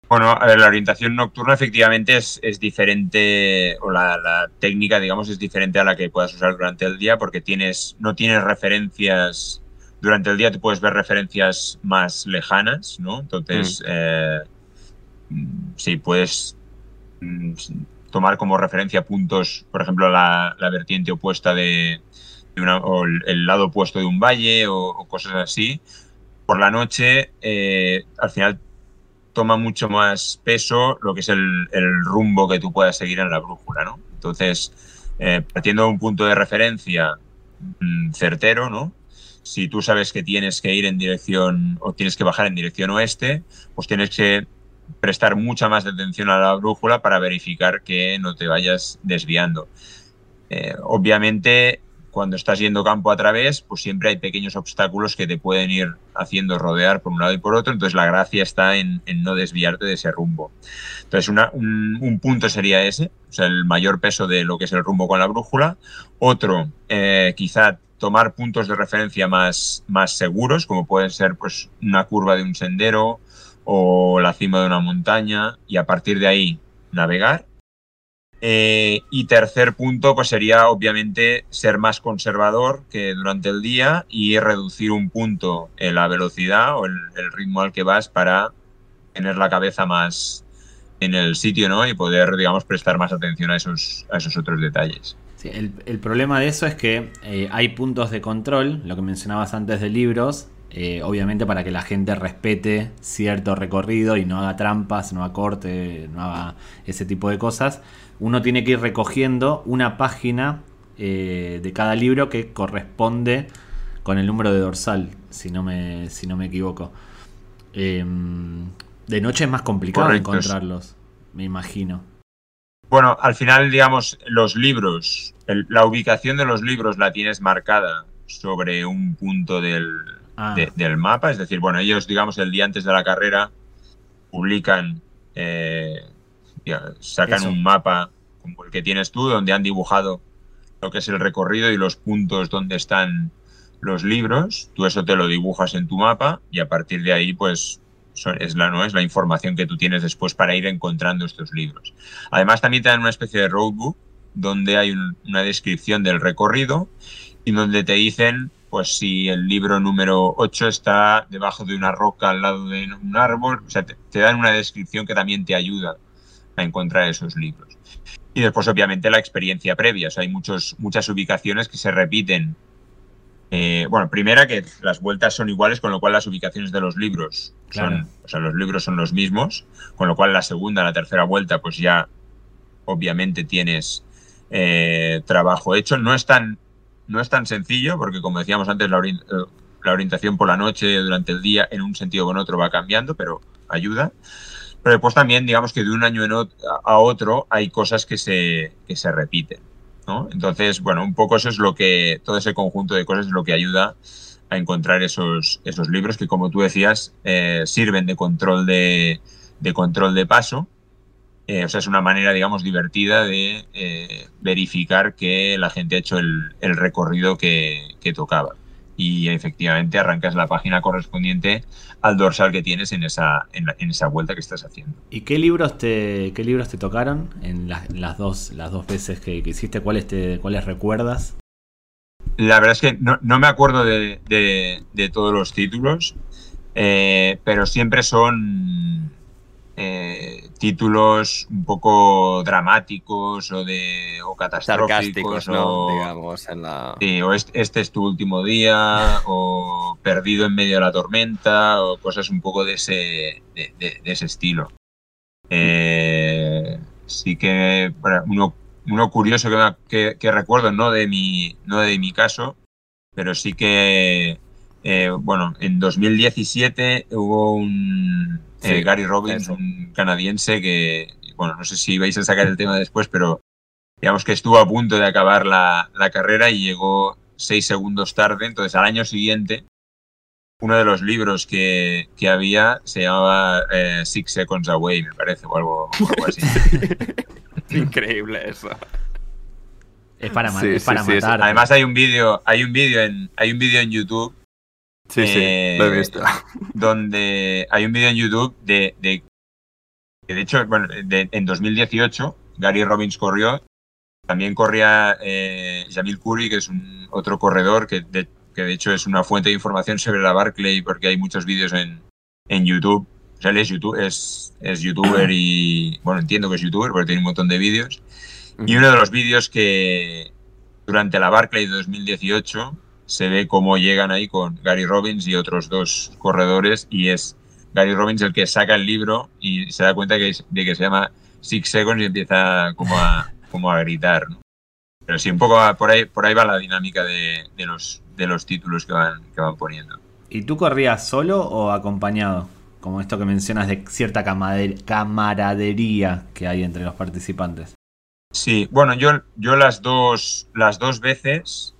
Bueno, a ver, la orientación nocturna efectivamente es, es diferente, o la, la técnica, digamos, es diferente a la que puedas usar durante el día, porque tienes, no tienes referencias. Durante el día tú puedes ver referencias más lejanas, ¿no? Entonces, eh, mm, sí, puedes mm, tomar como referencia puntos, por ejemplo, la, la vertiente opuesta de, de una, o el, el lado opuesto de un valle o, o cosas así. Por la noche, eh, al final toma mucho más peso lo que es el, rumbo que tú puedas seguir en la brújula, ¿no? Entonces, eh, partiendo de un punto de referencia mm, certero, ¿no? Si tú sabes que tienes que ir en dirección o tienes que bajar en dirección oeste, pues tienes que prestar mucha más atención a la brújula para verificar que no te vayas desviando. Eh, obviamente, cuando estás yendo campo a través, pues siempre hay pequeños obstáculos que te pueden ir haciendo rodear por un lado y por otro, entonces la gracia está en, no desviarte de ese rumbo. Entonces, un, punto sería ese, o sea, el mayor peso de lo que es el rumbo con la brújula. Otro, eh, quizá tomar puntos de referencia más, más seguros, como pueden ser pues, una curva de un sendero o la cima de una montaña, y a partir de ahí navegar. Eh, y tercer punto, pues sería obviamente ser más conservador que durante el día y reducir un punto la velocidad o el, el ritmo al que vas para tener la cabeza más en el sitio, ¿no? Y poder, digamos, prestar más atención a esos, a esos otros detalles. Sí, el, el problema de eso es que eh, hay puntos de control, lo que mencionabas antes de libros, eh, obviamente para que la gente respete cierto recorrido y no haga trampas, no acorte, no haga ese tipo de cosas. Uno tiene que ir recogiendo una página eh, de cada libro que corresponde con el número de dorsal, si no me, si no me equivoco. Em, de noche es más complicado encontrarlos, me imagino. Bueno, al final, digamos, los libros, el- la ubicación de los libros la tienes marcada sobre un punto del, Ah. de- del mapa. Es decir, bueno, ellos, digamos, el día antes de la carrera publican, eh, sacan Eso. un mapa como el que tienes tú, donde han dibujado lo que es el recorrido y los puntos donde están los libros. Tú eso te lo dibujas en tu mapa y a partir de ahí, pues, es la, ¿no? es la información que tú tienes después para ir encontrando estos libros. Además, también te dan una especie de roadbook donde hay un- una descripción del recorrido y donde te dicen pues si el libro número 8 está debajo de una roca al lado de un árbol, o sea, te, te dan una descripción que también te ayuda a encontrar esos libros. Y después, obviamente, la experiencia previa. O sea, hay muchos, muchas ubicaciones que se repiten. Eh, bueno, primera que las vueltas son iguales, con lo cual las ubicaciones de los libros Claro. son, o sea, los libros son los mismos, con lo cual la segunda, la tercera vuelta, pues ya obviamente tienes eh, trabajo hecho. No es tan, no es tan sencillo, porque como decíamos antes, la, ori- eh, la orientación por la noche, durante el día, en un sentido o en otro va cambiando, pero ayuda. Pero después también, digamos que de un año a otro hay cosas que se, que se repiten. ¿no? Entonces, bueno, un poco eso es lo que, todo ese conjunto de cosas es lo que ayuda a encontrar esos, esos libros que, como tú decías, eh, sirven de control de, de control de paso. Eh, o sea, es una manera, digamos, divertida de eh, verificar que la gente ha hecho el, el recorrido que, que tocaba. Y efectivamente arrancas la página correspondiente al dorsal que tienes en esa, en, la- en esa vuelta que estás haciendo. ¿Y qué libros te, qué libros te tocaron en las, las dos, las dos veces que, que hiciste? ¿Cuáles, te, ¿Cuáles recuerdas? La verdad es que no, no me acuerdo de, de- de todos los títulos, eh, pero siempre son eh, títulos un poco dramáticos o de o catastróficos ¿no? o, Digamos, en la... sí, o este, este es tu último día o perdido en medio de la tormenta o cosas un poco de ese, de, de- de ese estilo. Eh, sí que bueno, uno, uno curioso que, me- que- que recuerdo, no de, mi, no de mi caso, pero sí que, eh, bueno, en 2017 hubo un Sí, eh, Gary Robbins, eso. un canadiense que, bueno, no sé si vais a sacar el tema después, pero digamos que estuvo a punto de acabar la, la carrera y llegó seis segundos tarde. Entonces, al año siguiente, uno de los libros que, que había se llamaba eh, Six Seconds Away, me parece, o algo, o algo así. Increíble eso. Es para, Sí, es sí, para sí, es- matar. Además, hay un vídeo, hay un vídeo en, hay un vídeo en YouTube Sí, sí, Eh, lo he visto. donde hay un vídeo en YouTube de, de de hecho, bueno, de- en 2018 Gary Robbins corrió, también corría eh, Jamil Curry, que es un otro corredor que de, que de hecho es una fuente de información sobre la Barclay porque hay muchos vídeos en, en YouTube. O sea, él es, YouTube, es, es youtuber y, bueno, entiendo que es youtuber porque tiene un montón de vídeos. Y uno de los vídeos que durante la Barclay de 2018 se ve cómo llegan ahí con Gary Robbins y otros dos corredores y es Gary Robbins el que saca el libro y se da cuenta que de que se llama Six Seconds y empieza como a, como a gritar. ¿no? Pero sí, un poco va- por ahí, por ahí va la dinámica de, de los, de los títulos que van, que van poniendo. ¿Y tú corrías solo o acompañado? Como esto que mencionas de cierta camaradería que hay entre los participantes. Sí, bueno, yo, yo las dos, las dos veces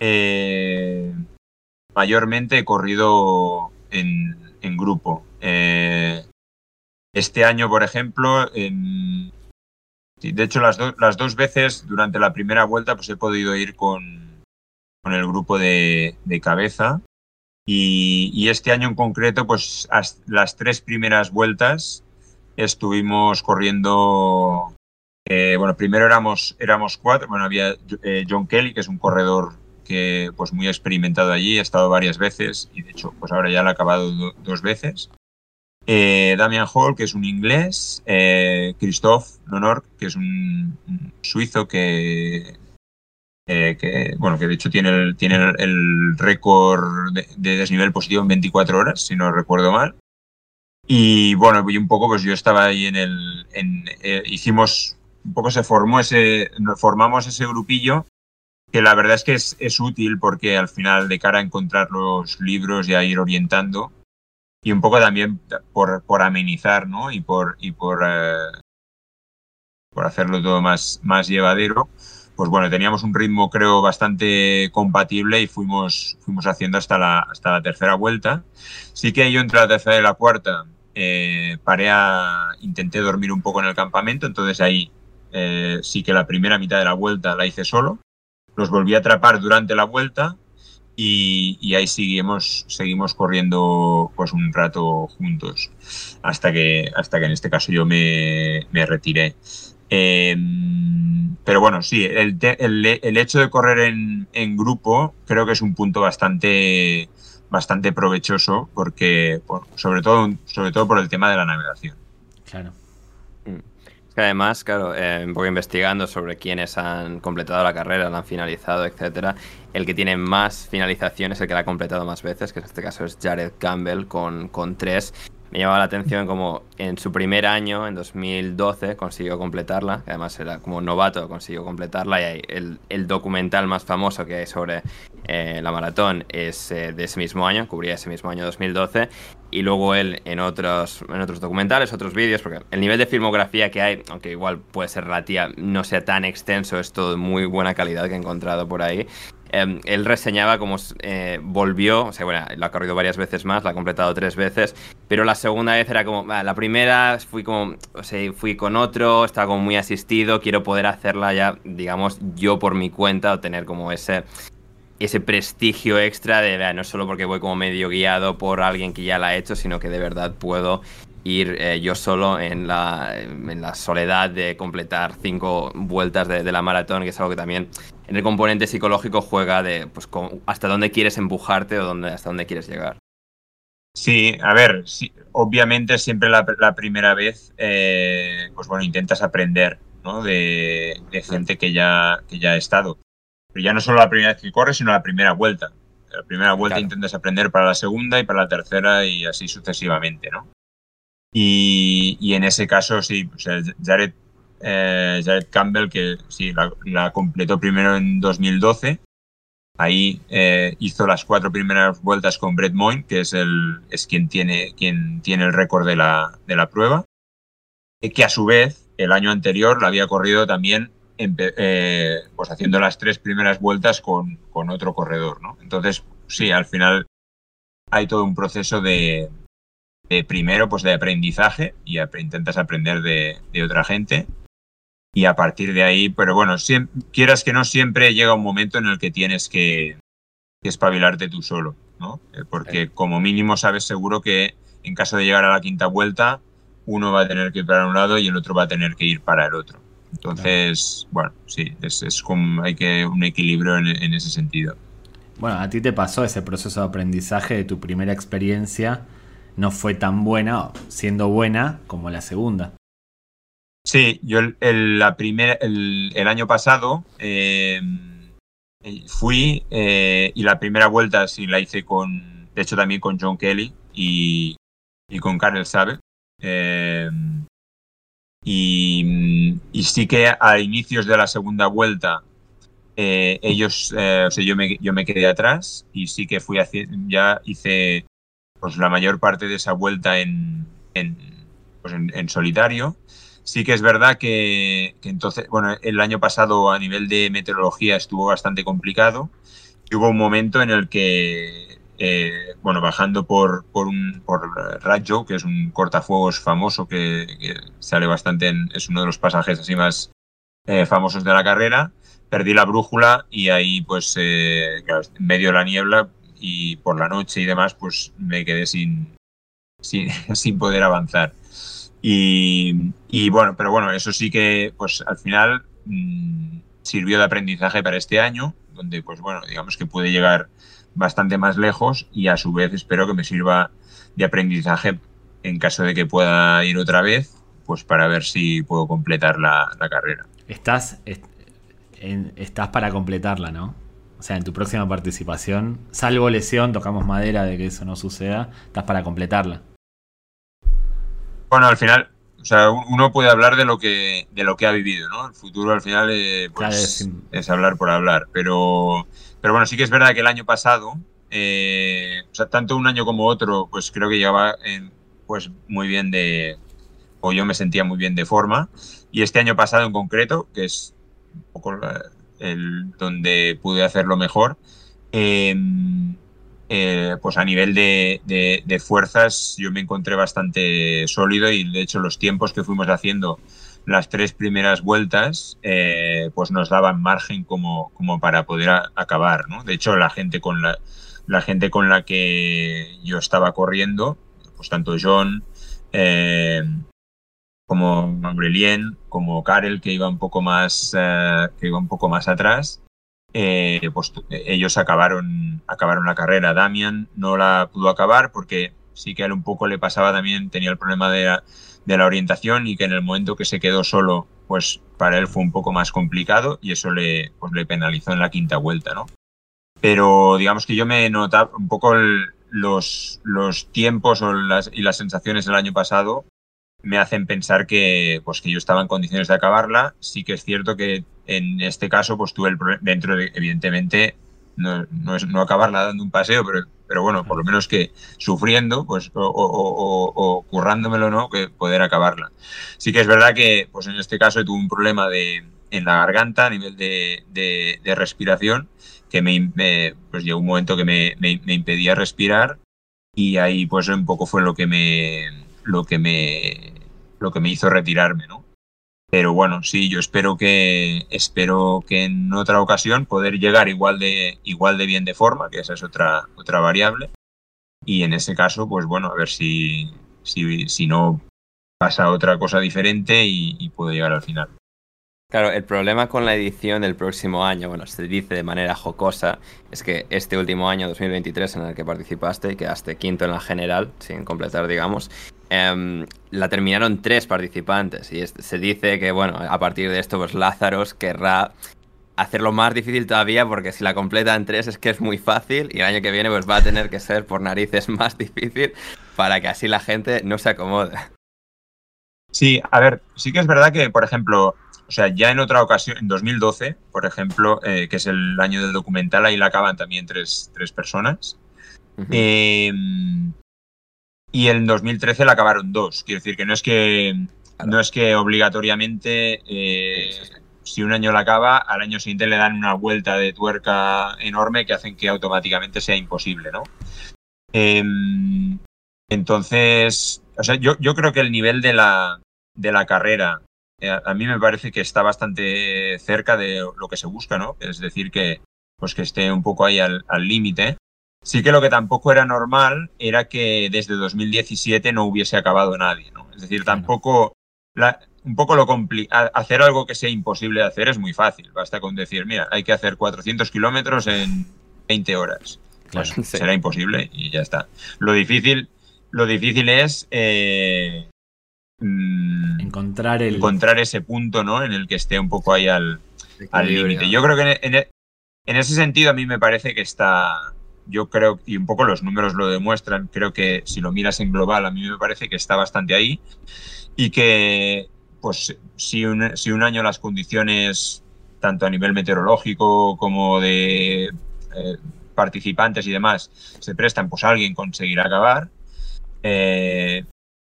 eh, mayormente he corrido en, en grupo. Eh, este año, por ejemplo, en- de hecho las, do- las dos veces durante la primera vuelta pues he podido ir con, con el grupo de, de cabeza. Y, y, este año en concreto, pues las tres primeras vueltas estuvimos corriendo. Eh, bueno, primero éramos, éramos cuatro. Bueno, había eh, John Kelly, que es un corredor que pues muy experimentado allí, ha estado varias veces y de hecho pues ahora ya lo ha acabado do, dos veces. Eh, Damian Hall, que es un inglés, eh, Christophe Nonor, que es un, suizo que, eh, que, bueno, que de hecho tiene el, tiene el, récord de, de, desnivel positivo en 24 horas, si no recuerdo mal. Y bueno, y un poco pues yo estaba ahí en el, eh, hicimos, un poco se formó ese, formamos ese grupillo que la verdad es que es, es, útil porque al final de cara a encontrar los libros y a ir orientando y un poco también por, por amenizar ¿no? y por, y por, eh, por hacerlo todo más, más llevadero, pues bueno, teníamos un ritmo creo bastante compatible y fuimos, fuimos haciendo hasta la, hasta la tercera vuelta. Sí que yo entre la tercera y la cuarta eh, paré intenté dormir un poco en el campamento, entonces ahí eh, sí que la primera mitad de la vuelta la hice solo los volví a atrapar durante la vuelta y, ahí seguimos, seguimos corriendo pues un rato juntos hasta que, hasta que en este caso yo me, retiré. Eh, pero bueno, sí, el, el, el hecho de correr en, en, grupo creo que es un punto bastante, bastante provechoso porque, por, sobre, todo, sobre todo por el tema de la navegación. Claro. Que además, claro, eh, un poco investigando sobre quiénes han completado la carrera, la han finalizado, etcétera, el que tiene más finalizaciones es el que la ha completado más veces, que en este caso es Jared Campbell con, con tres. Me llamaba la atención como en su primer año, en 2012, consiguió completarla, que además era como novato, consiguió completarla, y el, el documental más famoso que hay sobre eh, la maratón es eh, de ese mismo año, cubría ese mismo año 2012, y luego él en otros, en otros documentales, otros vídeos, porque el nivel de filmografía que hay, aunque igual puede ser relativa, no sea tan extenso, es todo de muy buena calidad que he encontrado por ahí. Eh, él reseñaba cómo eh, volvió, o sea, bueno, lo ha corrido varias veces más, lo ha completado tres veces, pero la segunda vez era como, la primera fui como, o sea, fui con otro, estaba como muy asistido, quiero poder hacerla ya, digamos, yo por mi cuenta, o tener como ese ese prestigio extra de, no solo porque voy como medio guiado por alguien que ya la ha hecho, sino que de verdad puedo ir eh, yo solo en la, en la, soledad de completar cinco vueltas de, de, la maratón, que es algo que también en el componente psicológico juega de pues, con, hasta dónde quieres empujarte o dónde, hasta dónde quieres llegar. Sí, a ver, sí, obviamente siempre la, la primera vez, eh, pues bueno, intentas aprender ¿no? de, de gente que ya, que ya ha estado. Pero ya no solo la primera vez que corres, sino la primera vuelta. La primera vuelta claro. intentas aprender para la segunda y para la tercera y así sucesivamente, ¿no? Y, y en ese caso, sí, o sea, Jared, eh, Jared Campbell, que sí, la, la, completó primero en 2012. Ahí eh, hizo las cuatro primeras vueltas con Brett Moyne, que es, el, es quien, tiene, quien tiene el récord de la, de la prueba. Que a su vez, el año anterior, la había corrido también eh, pues haciendo las tres primeras vueltas con, con, otro corredor, ¿no? Entonces, sí, al final hay todo un proceso de, de primero, pues de aprendizaje y ap intentas aprender de, de, otra gente y a partir de ahí, pero bueno, siempre, quieras que no, siempre llega un momento en el que tienes que, que espabilarte tú solo, ¿no? Eh, porque sí. como mínimo sabes seguro que en caso de llegar a la quinta vuelta, uno va a tener que ir para un lado y el otro va a tener que ir para el otro. Entonces, bueno, sí, es, es como hay que un equilibrio en, en, ese sentido. Bueno, a ti te pasó ese proceso de aprendizaje de tu primera experiencia, no fue tan buena, siendo buena como la segunda. Sí, yo el, la el, año pasado eh, fui eh, y la primera vuelta sí la hice con, de hecho también con John Kelly y, y con Karel Sabe. Eh, y, y, sí que a inicios de la segunda vuelta eh, ellos, eh, o sea, yo me, yo me quedé atrás y sí que fui haciendo, ya hice pues la mayor parte de esa vuelta en, en, pues en, en solitario. Sí que es verdad que, entonces, bueno, el año pasado a nivel de meteorología estuvo bastante complicado y hubo un momento en el que eh, bueno, bajando por, por, un, por que es un cortafuegos famoso que, sale bastante es uno de los pasajes así más eh, famosos de la carrera, perdí la brújula y ahí pues eh, en medio de la niebla y por la noche y demás pues me quedé sin, sin, poder avanzar. Y, bueno, pero bueno, eso sí que pues al final mm, sirvió de aprendizaje para este año, donde pues bueno, digamos que puede llegar bastante más lejos y a su vez espero que me sirva de aprendizaje en caso de que pueda ir otra vez, pues para ver si puedo completar la, carrera. Estás, estás para completarla, ¿no? O sea, en tu próxima participación, salvo lesión, tocamos madera de que eso no suceda, estás para completarla. Bueno, al final, o sea, uno puede hablar de lo que, de lo que ha vivido, ¿no? El futuro al final eh, pues, es, hablar por hablar, pero, pero bueno, sí que es verdad que el año pasado, eh, o sea, tanto un año como otro, pues creo que llegaba pues muy bien de, o yo me sentía muy bien de forma, y este año pasado en concreto, que es un poco donde pude hacerlo mejor, eh, eh, pues a nivel de, fuerzas yo me encontré bastante sólido y de hecho los tiempos que fuimos haciendo las tres primeras vueltas eh, pues nos daban margen como, para poder acabar. De hecho la gente con la, la gente con la que yo estaba corriendo, pues tanto John eh, como Aurelien, como Karel que iba un poco más que iba un poco más atrás, eh, pues ellos acabaron, acabaron la carrera. Damian no la pudo acabar porque sí que a él un poco le pasaba también, tenía el problema de la, de la orientación y que en el momento que se quedó solo, pues para él fue un poco más complicado y eso le, pues, le penalizó en la quinta vuelta, ¿no? Pero digamos que yo me notaba un poco los, los tiempos o las, y las sensaciones del año pasado me hacen pensar que, pues, que yo estaba en condiciones de acabarla. Sí que es cierto que en este caso, pues tuve el problema, dentro de, evidentemente, no, no, es no acabarla dando un paseo, pero, pero bueno, por lo menos que sufriendo, pues, o, o, o, currándomelo, ¿no? Que poder acabarla. Sí que es verdad que, pues en este caso tuve un problema de, en la garganta a nivel de, de, respiración, que me, pues llegó un momento que me, me, me impedía respirar y ahí pues un poco fue lo que me lo que me lo que me hizo retirarme, ¿no? Pero bueno, sí, yo espero que espero que en otra ocasión poder llegar igual de igual de bien de forma, que esa es otra otra variable. Y en ese caso, pues bueno, a ver si si, si no pasa otra cosa diferente y, y puedo llegar al final. Claro, el problema con la edición del próximo año, bueno, se dice de manera jocosa, es que este último año, 2023, en el que participaste y quedaste quinto en la general, sin completar, digamos, em, la terminaron tres participantes. Y se dice que, bueno, a partir de esto, pues Lázaros querrá hacerlo más difícil todavía, porque si la completa en tres es que es muy fácil y el año que viene pues va a tener que ser por narices más difícil para que así la gente no se acomode. Sí, a ver, sí que es verdad que, por ejemplo, o sea, ya en otra ocasión, en 2012, por ejemplo, eh, que es el año del documental, ahí la acaban también tres, tres personas. Em, y en 2013 la acabaron dos. Quiero decir que no es que, no es que obligatoriamente eh, si un año la acaba, al año siguiente le dan una vuelta de tuerca enorme que hacen que automáticamente sea imposible, ¿no? Em, entonces, o sea, yo, yo creo que el nivel de la, de la carrera eh, a mí me parece que está bastante cerca de lo que se busca, ¿no? Es decir, que, pues que esté un poco ahí al límite. Sí que lo que tampoco era normal era que desde 2017 no hubiese acabado nadie, ¿no? Es decir, tampoco... un poco lo hacer algo que sea imposible de hacer es muy fácil. Basta con decir, mira, hay que hacer 400 kilómetros en 20 horas. Pues será imposible y ya está. Lo difícil, lo difícil es eh, Mm, encontrar el encontrar ese punto no en el que esté un poco ahí al límite. Yo creo que en, en, ese sentido a mí me parece que está yo creo y un poco los números lo demuestran creo que si lo miras en global a mí me parece que está bastante ahí y que pues si un, si un año las condiciones tanto a nivel meteorológico como de eh, participantes y demás se prestan pues alguien conseguirá acabar eh,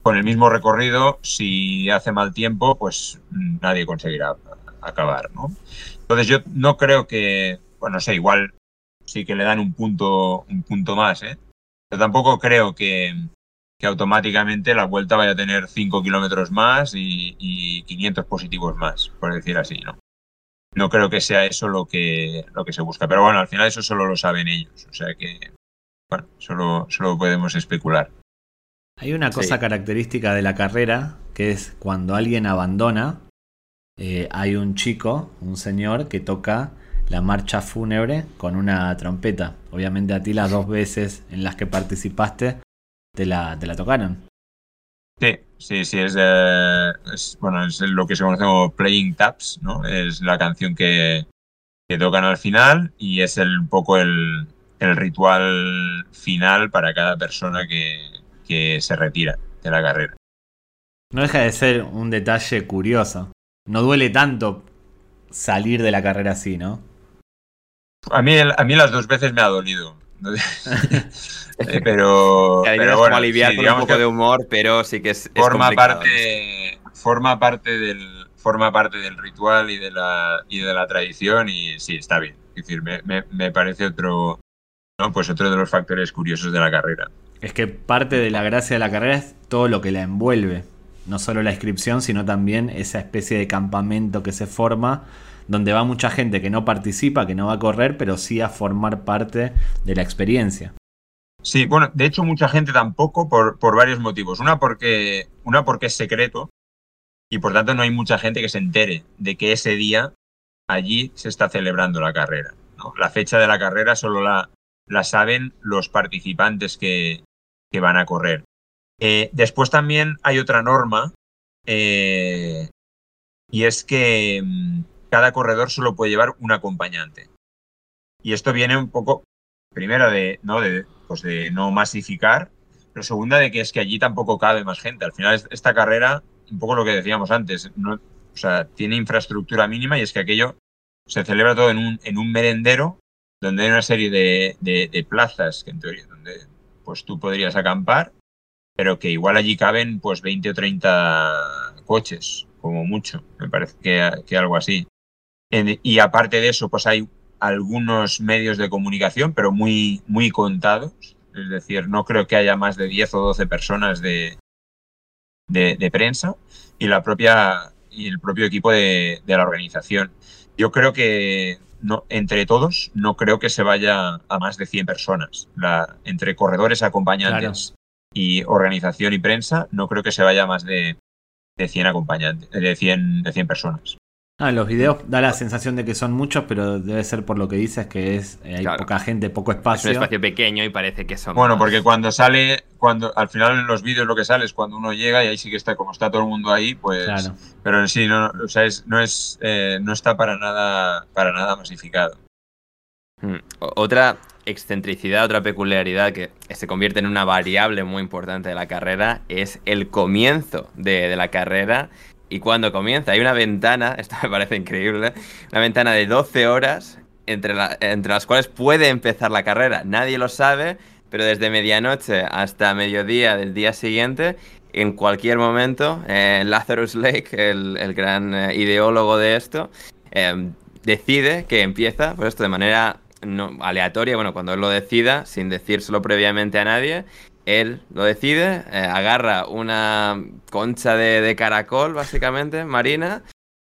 con el mismo recorrido, si hace mal tiempo, pues nadie conseguirá acabar, ¿no? Entonces yo no creo que, bueno, no sé, igual sí que le dan un punto, un punto más, ¿eh? Pero tampoco creo que, que automáticamente la vuelta vaya a tener 5 kilómetros más y, y, 500 positivos más, por decir así, ¿no? no creo que sea eso lo que, lo que se busca. Pero bueno, al final eso solo lo saben ellos. O sea que, bueno, solo, solo podemos especular. Hay una cosa Sí. característica de la carrera, que es cuando alguien abandona, eh, hay un chico, un señor, que toca la marcha fúnebre con una trompeta. Obviamente a ti las dos veces en las que participaste te la, te la tocaron. Sí, sí, sí, es, eh, es, bueno, es lo que se conoce como Playing Taps, ¿no? Es la canción que, que tocan al final y es el, un poco el, el ritual final para cada persona que, que se retira de la carrera. No deja de ser un detalle curioso. No duele tanto salir de la carrera así, ¿no? A mí, el- a mí las dos veces me ha dolido. Eh, pero, Que pero bueno, aliviar sí, con un poco que de humor, pero sí que es, forma parte, forma parte del, forma parte del ritual y de la, y de la tradición y sí, está bien. Es decir, me, me- me parece otro, ¿no? pues otro de los factores curiosos de la carrera. Es que parte de la gracia de la carrera es todo lo que la envuelve. No solo la inscripción, sino también esa especie de campamento que se forma, donde va mucha gente que no participa, que no va a correr, pero sí a formar parte de la experiencia. Sí, bueno, de hecho mucha gente tampoco por, por varios motivos. Una porque, una porque es secreto y por tanto no hay mucha gente que se entere de que ese día allí se está celebrando la carrera. La fecha de la carrera solo la, la saben los participantes que, que van a correr. Eh, después también hay otra norma eh, y es que mm, cada corredor solo puede llevar un acompañante. Y esto viene un poco, primera, de no, de, pues de no masificar, pero segunda, de que es que allí tampoco cabe más gente. Al final, es- esta carrera, un poco lo que decíamos antes, no, o sea, tiene infraestructura mínima y es que aquello se celebra todo en un, en un merendero donde hay una serie de, de- de plazas que en teoría donde pues tú podrías acampar, pero que igual allí caben pues 20 o 30 coches, como mucho, me parece que, algo así. Y aparte de eso, pues hay algunos medios de comunicación, pero muy, muy contados. Es decir, no creo que haya más de 10 o 12 personas de, de, de prensa y la propia y el propio equipo de, de la organización. Yo creo que no, entre todos no creo que se vaya a más de 100 personas. La, entre corredores, acompañantes y organización y prensa, no creo que se vaya a más de, de 100 acompañantes, de 100, de 100 personas. Ah, los videos da la sensación de que son muchos, pero debe ser por lo que dices que es eh, hay Claro. poca gente, poco Es un espacio. espacio pequeño y parece que son. Bueno, más. porque cuando sale, cuando al final en los vídeos lo que sale es cuando uno llega y ahí sí que está, como está todo el mundo ahí, pues. Claro. Pero en sí no, o sea, es- no es, eh, no está para nada, para nada masificado. Mm. O- Otra excentricidad, otra peculiaridad que se convierte en una variable muy importante de la carrera es el comienzo de, de la carrera y cuando comienza. Hay una ventana, esto me parece increíble, una ventana de 12 horas entre, la- entre las cuales puede empezar la carrera. Nadie lo sabe, pero desde medianoche hasta mediodía del día siguiente, en cualquier momento, eh, Lazarus Lake, el, gran eh, ideólogo de esto, eh, decide que empieza, pues esto de manera aleatoria, bueno, cuando él lo decida, sin decírselo previamente a nadie, él lo decide, eh, agarra una concha de, caracol, básicamente, marina,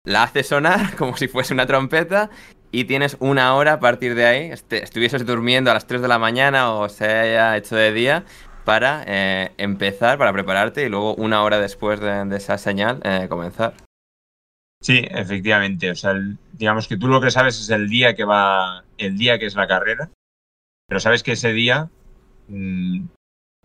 la hace sonar como si fuese una trompeta y tienes una hora a partir de ahí, este- estuvieses durmiendo a las 3 de la mañana o se haya hecho de día, para eh, empezar, para prepararte y luego una hora después de, esa señal eh, comenzar. Sí, efectivamente. O sea, digamos que tú lo que sabes es el día que va, el día que es la carrera, pero sabes que ese día mm,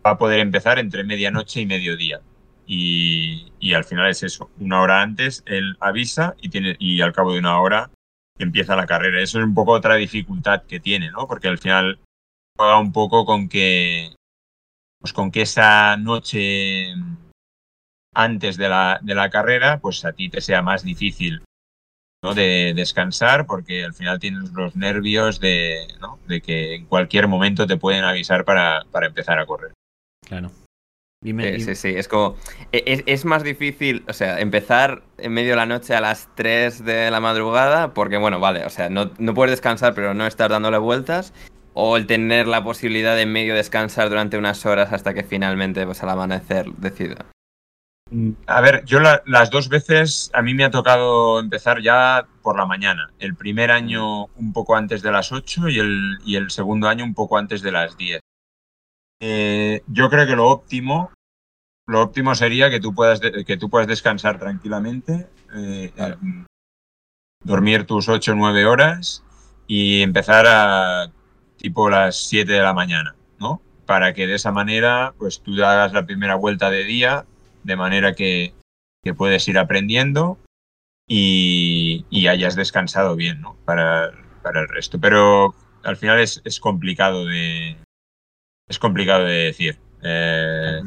va a poder empezar entre medianoche y mediodía. Y, y al final es eso, una hora antes él avisa y, tiene, y al cabo de una hora empieza la carrera. Eso es un poco otra dificultad que tiene, ¿no? Porque al final juega un poco con que, pues con que esa noche antes de la, de la carrera, pues a ti te sea más difícil ¿no? de descansar porque al final tienes los nervios de, ¿no? de que en cualquier momento te pueden avisar para, para empezar a correr. Claro. Y me- Sí, y- sí, sí, es como. e- Es, es más difícil, o sea, empezar en medio de la noche a las 3 de la madrugada, porque, bueno, vale, o sea, no, no puedes descansar, pero no estar dándole vueltas, o el tener la posibilidad de en medio descansar durante unas horas hasta que finalmente, pues al amanecer, decida. A ver, yo la- las dos veces a mí me ha tocado empezar ya por la mañana. El primer año un poco antes de las 8 y el, y el segundo año un poco antes de las 10. Eh, yo creo que lo óptimo, lo óptimo sería que tú puedas, de- que tú puedas descansar tranquilamente, eh, Claro. eh, dormir tus 8 o 9 horas y empezar a tipo las 7 de la mañana, ¿no? Para que de esa manera, pues tú hagas la primera vuelta de día, de manera que, que puedes ir aprendiendo y, y hayas descansado bien, ¿no? Para, para el resto. Pero al final es, es complicado de. Es complicado de decir. Eh,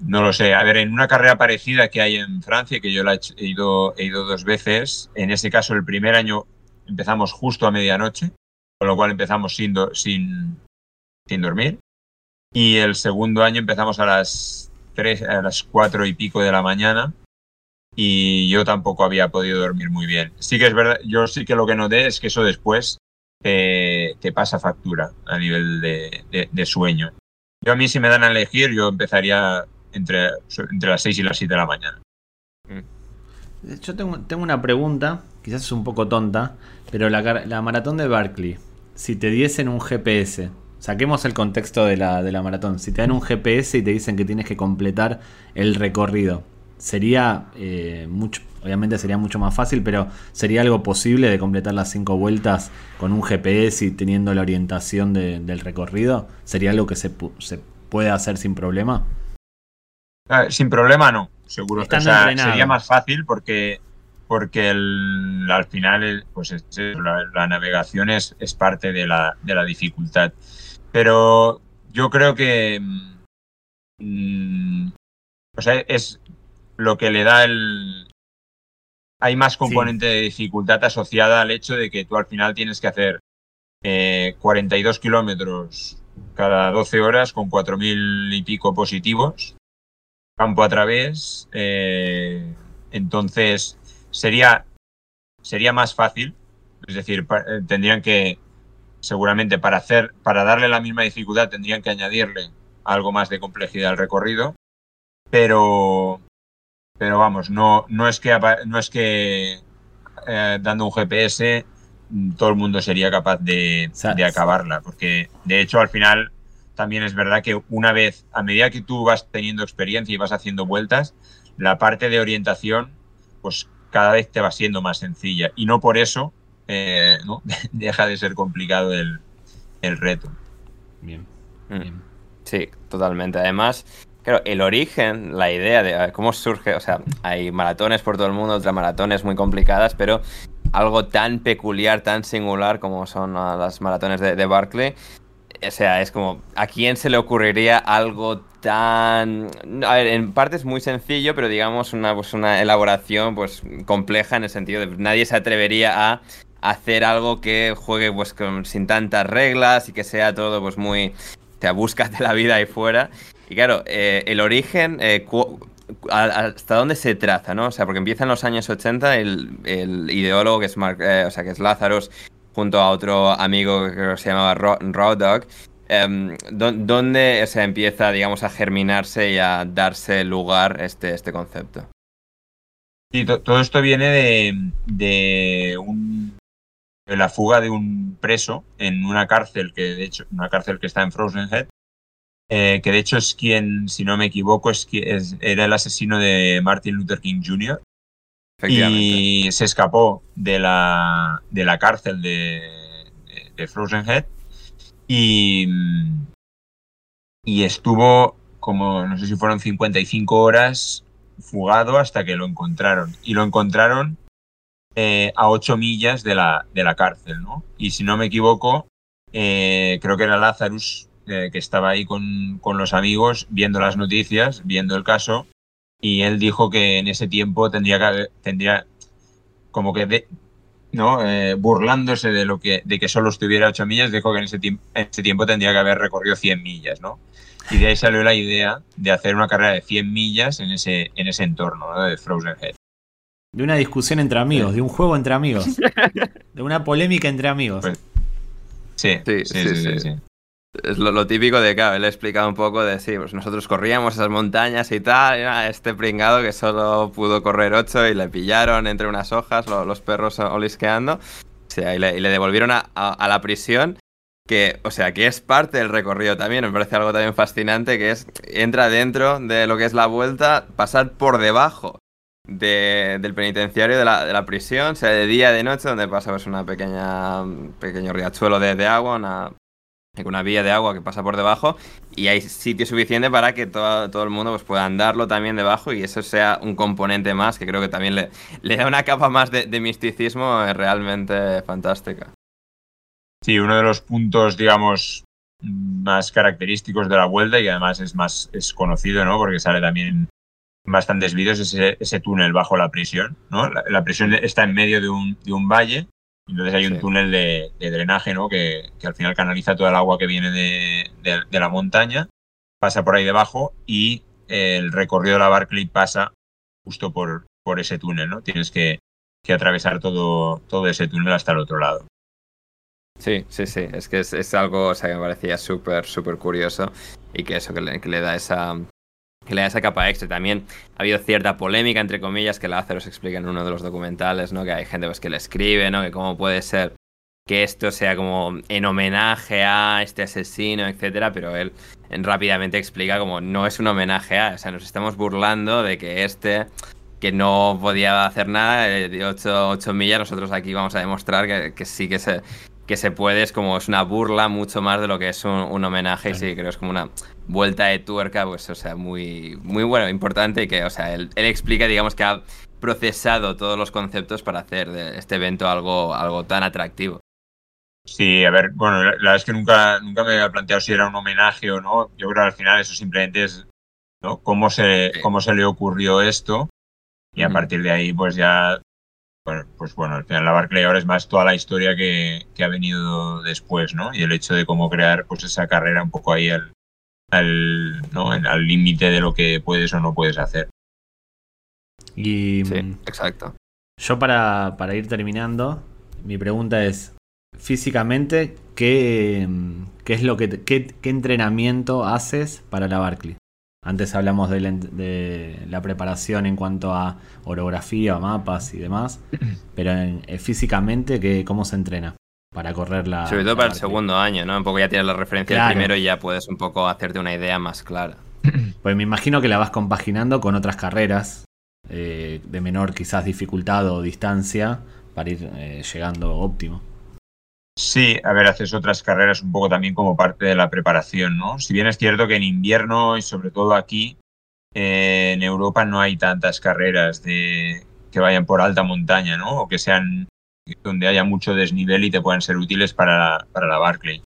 no lo sé. A ver, en una carrera parecida que hay en Francia, que yo la he ido, he ido dos veces, en ese caso el primer año empezamos justo a medianoche, con lo cual empezamos sin, sin, sin dormir. Y el segundo año empezamos a las tres, a las cuatro y pico de la mañana. Y yo tampoco había podido dormir muy bien. Sí que es verdad, yo sí que lo que noté es que eso después te, pasa factura a nivel de, sueño. Yo a mí si me dan a elegir, yo empezaría entre, entre las 6 y las 7 de la mañana. Yo tengo, tengo una pregunta, quizás es un poco tonta, pero la, la maratón de Barclay, si te diesen un GPS, saquemos el contexto de la, de la maratón, si te dan un GPS y te dicen que tienes que completar el recorrido, sería eh, mucho, obviamente sería mucho más fácil, pero sería algo posible de completar las cinco vueltas con un GPS y teniendo la orientación de- del recorrido, sería algo que se, se puede hacer sin problema. Sin problema no, seguro. Estando O sea, entrenado. sería más fácil porque, porque el- al final el- pues es- es- la, la navegación es, es parte de la, de la dificultad. Pero yo creo que mm, o sea, es lo que le da el... Hay más componente de dificultad asociada al hecho de que tú al final tienes que hacer eh, 42 kilómetros cada 12 horas con 4.000 y pico positivos campo a través. eh, entonces, sería, sería más fácil. Es decir, eh, tendrían que, seguramente, para hacer, para darle la misma dificultad, tendrían que añadirle algo más de complejidad al recorrido. Pero, pero vamos, no, no es que, no es que eh, dando un GPS mm, todo el mundo sería capaz de, de acabarla. Porque, de hecho, al final también es verdad que una vez, a medida que tú vas teniendo experiencia y vas haciendo vueltas, la parte de orientación, pues cada vez te va siendo más sencilla. Y no por eso eh, ¿no? deja de ser complicado el, el reto. Bien. Mm. bien. Sí, totalmente. Además, claro, el origen, la idea de cómo surge, o sea, hay maratones por todo el mundo, otras maratones muy complicadas, pero algo tan peculiar, tan singular como son ah, las maratones de, Barclay, o sea, es como, ¿a quién se le ocurriría algo tan... A ver, en parte es muy sencillo, pero digamos una, pues una elaboración pues compleja en el sentido de nadie se atrevería a hacer algo que juegue pues con- sin tantas reglas y que sea todo pues muy... O sea, búscate la vida ahí fuera. Y claro, eh, el origen, eh, hasta dónde se traza, ¿no? O sea, porque empieza en los años 80 el, ideólogo que es Mark, eh, o sea, que es junto a otro amigo que se llamaba Raw Dog, em, dó- ¿dónde se empieza, digamos, a germinarse y a darse lugar este, este concepto? To- todo esto viene de, un- de la fuga de un preso en una cárcel que de hecho una cárcel que está en Frozen Head eh, que de hecho es quien si no me equivoco es, qui- es- era el asesino de Martin Luther King Jr. Y se escapó de la, de la cárcel de, de- de Frozen Head y, y estuvo como, no sé si fueron 55 horas fugado hasta que lo encontraron. Y lo encontraron eh, a 8 millas de la, de la cárcel, ¿no? Y si no me equivoco, eh, creo que era Lazarus eh, que estaba ahí con, con los amigos viendo las noticias, viendo el caso, y él dijo que en ese tiempo tendría que haber- tendría como que de- no Eh, burlándose de lo que de que solo estuviera 8 millas dijo que en ese, en ese tiempo tendría que haber recorrido 100 millas no y de ahí salió la idea de hacer una carrera de 100 millas en ese en ese entorno ¿no? de Frozen Head De una discusión entre amigos, de un juego entre amigos, de una polémica entre amigos. Pues- sí Sí, sí sí, sí, sí, sí. sí. Es lo, típico de, claro, él explica un poco de, sí, pues nosotros corríamos esas montañas y tal, y este pringado que solo pudo correr ocho y le pillaron entre unas hojas los perros olisqueando, y le, devolvieron a, la prisión, que, o sea, que es parte del recorrido también, me parece algo también fascinante, que es, entra dentro de lo que es la vuelta, pasar por debajo del penitenciario de la, prisión, sea de día, de noche, donde pasa pues una pequeña, pequeño riachuelo de, de agua, una una vía de agua que pasa por debajo y hay sitio suficiente para que todo, todo el mundo pues, pueda andarlo también debajo y eso sea un componente más que creo que también le, le da una capa más de, misticismo realmente fantástica. Sí, uno de los puntos, digamos, más característicos de la vuelta y además es más es conocido, ¿no? Porque sale también en bastantes vídeos ese, ese túnel bajo la prisión, ¿no? La, prisión está en medio de un, de un valle entonces hay un túnel de, drenaje, ¿no? Que, al final canaliza todo el agua que viene de, la montaña, pasa por ahí debajo y el recorrido de la Barclay pasa justo por, por ese túnel, ¿no? Tienes que, atravesar todo, todo ese túnel hasta el otro lado. Sí, sí, sí, es que es, algo o sea, que me parecía súper, súper curioso y que eso, que le da esa, que le da esa capa extra. También ha habido cierta polémica, entre comillas, que Lázaro se explica en uno de los documentales, ¿no? Que hay gente pues, que le escribe, ¿no? Que cómo puede ser que esto sea como en homenaje a este asesino, etcétera, pero él rápidamente explica como no es un homenaje a, o sea, nos estamos burlando de que este que no podía hacer nada de 8, millas, nosotros aquí vamos a demostrar que, que sí que se, que se puede, es como es una burla mucho más de lo que es un, homenaje, y sí, creo que es como una vuelta de tuerca, pues, o sea, muy, muy bueno, importante, y que, o sea, él, explica, digamos, que ha procesado todos los conceptos para hacer de este evento algo, algo tan atractivo. Sí, a ver, bueno, la, verdad es que nunca, nunca me había planteado si era un homenaje o no. Yo creo que al final eso simplemente es ¿no? cómo, se, cómo se le ocurrió esto y a partir de ahí pues ya pues bueno, al final la Barclay ahora es más toda la historia que, ha venido después, ¿no? Y el hecho de cómo crear pues esa carrera un poco ahí al, al ¿no? al límite de lo que puedes o no puedes hacer. Y sí, exacto. Yo para, para ir terminando, mi pregunta es, físicamente, ¿qué, qué es lo que qué, qué entrenamiento haces para la Barclay? Antes hablamos de la, preparación en cuanto a orografía, mapas y demás, pero eh, físicamente, ¿cómo se entrena? Para correr la. Sobre todo para el segundo año, ¿no? Un poco ya tienes la referencia del primero y ya puedes un poco hacerte una idea más clara. Pues me imagino que la vas compaginando con otras carreras eh, de menor quizás dificultad o distancia para ir eh, llegando óptimo. Sí, a ver, haces otras carreras un poco también como parte de la preparación, ¿no? Si bien es cierto que en invierno y sobre todo aquí eh, en Europa no hay tantas carreras de que vayan por alta montaña, ¿no? O que sean donde haya mucho desnivel y te puedan ser útiles para la, para la Barclay.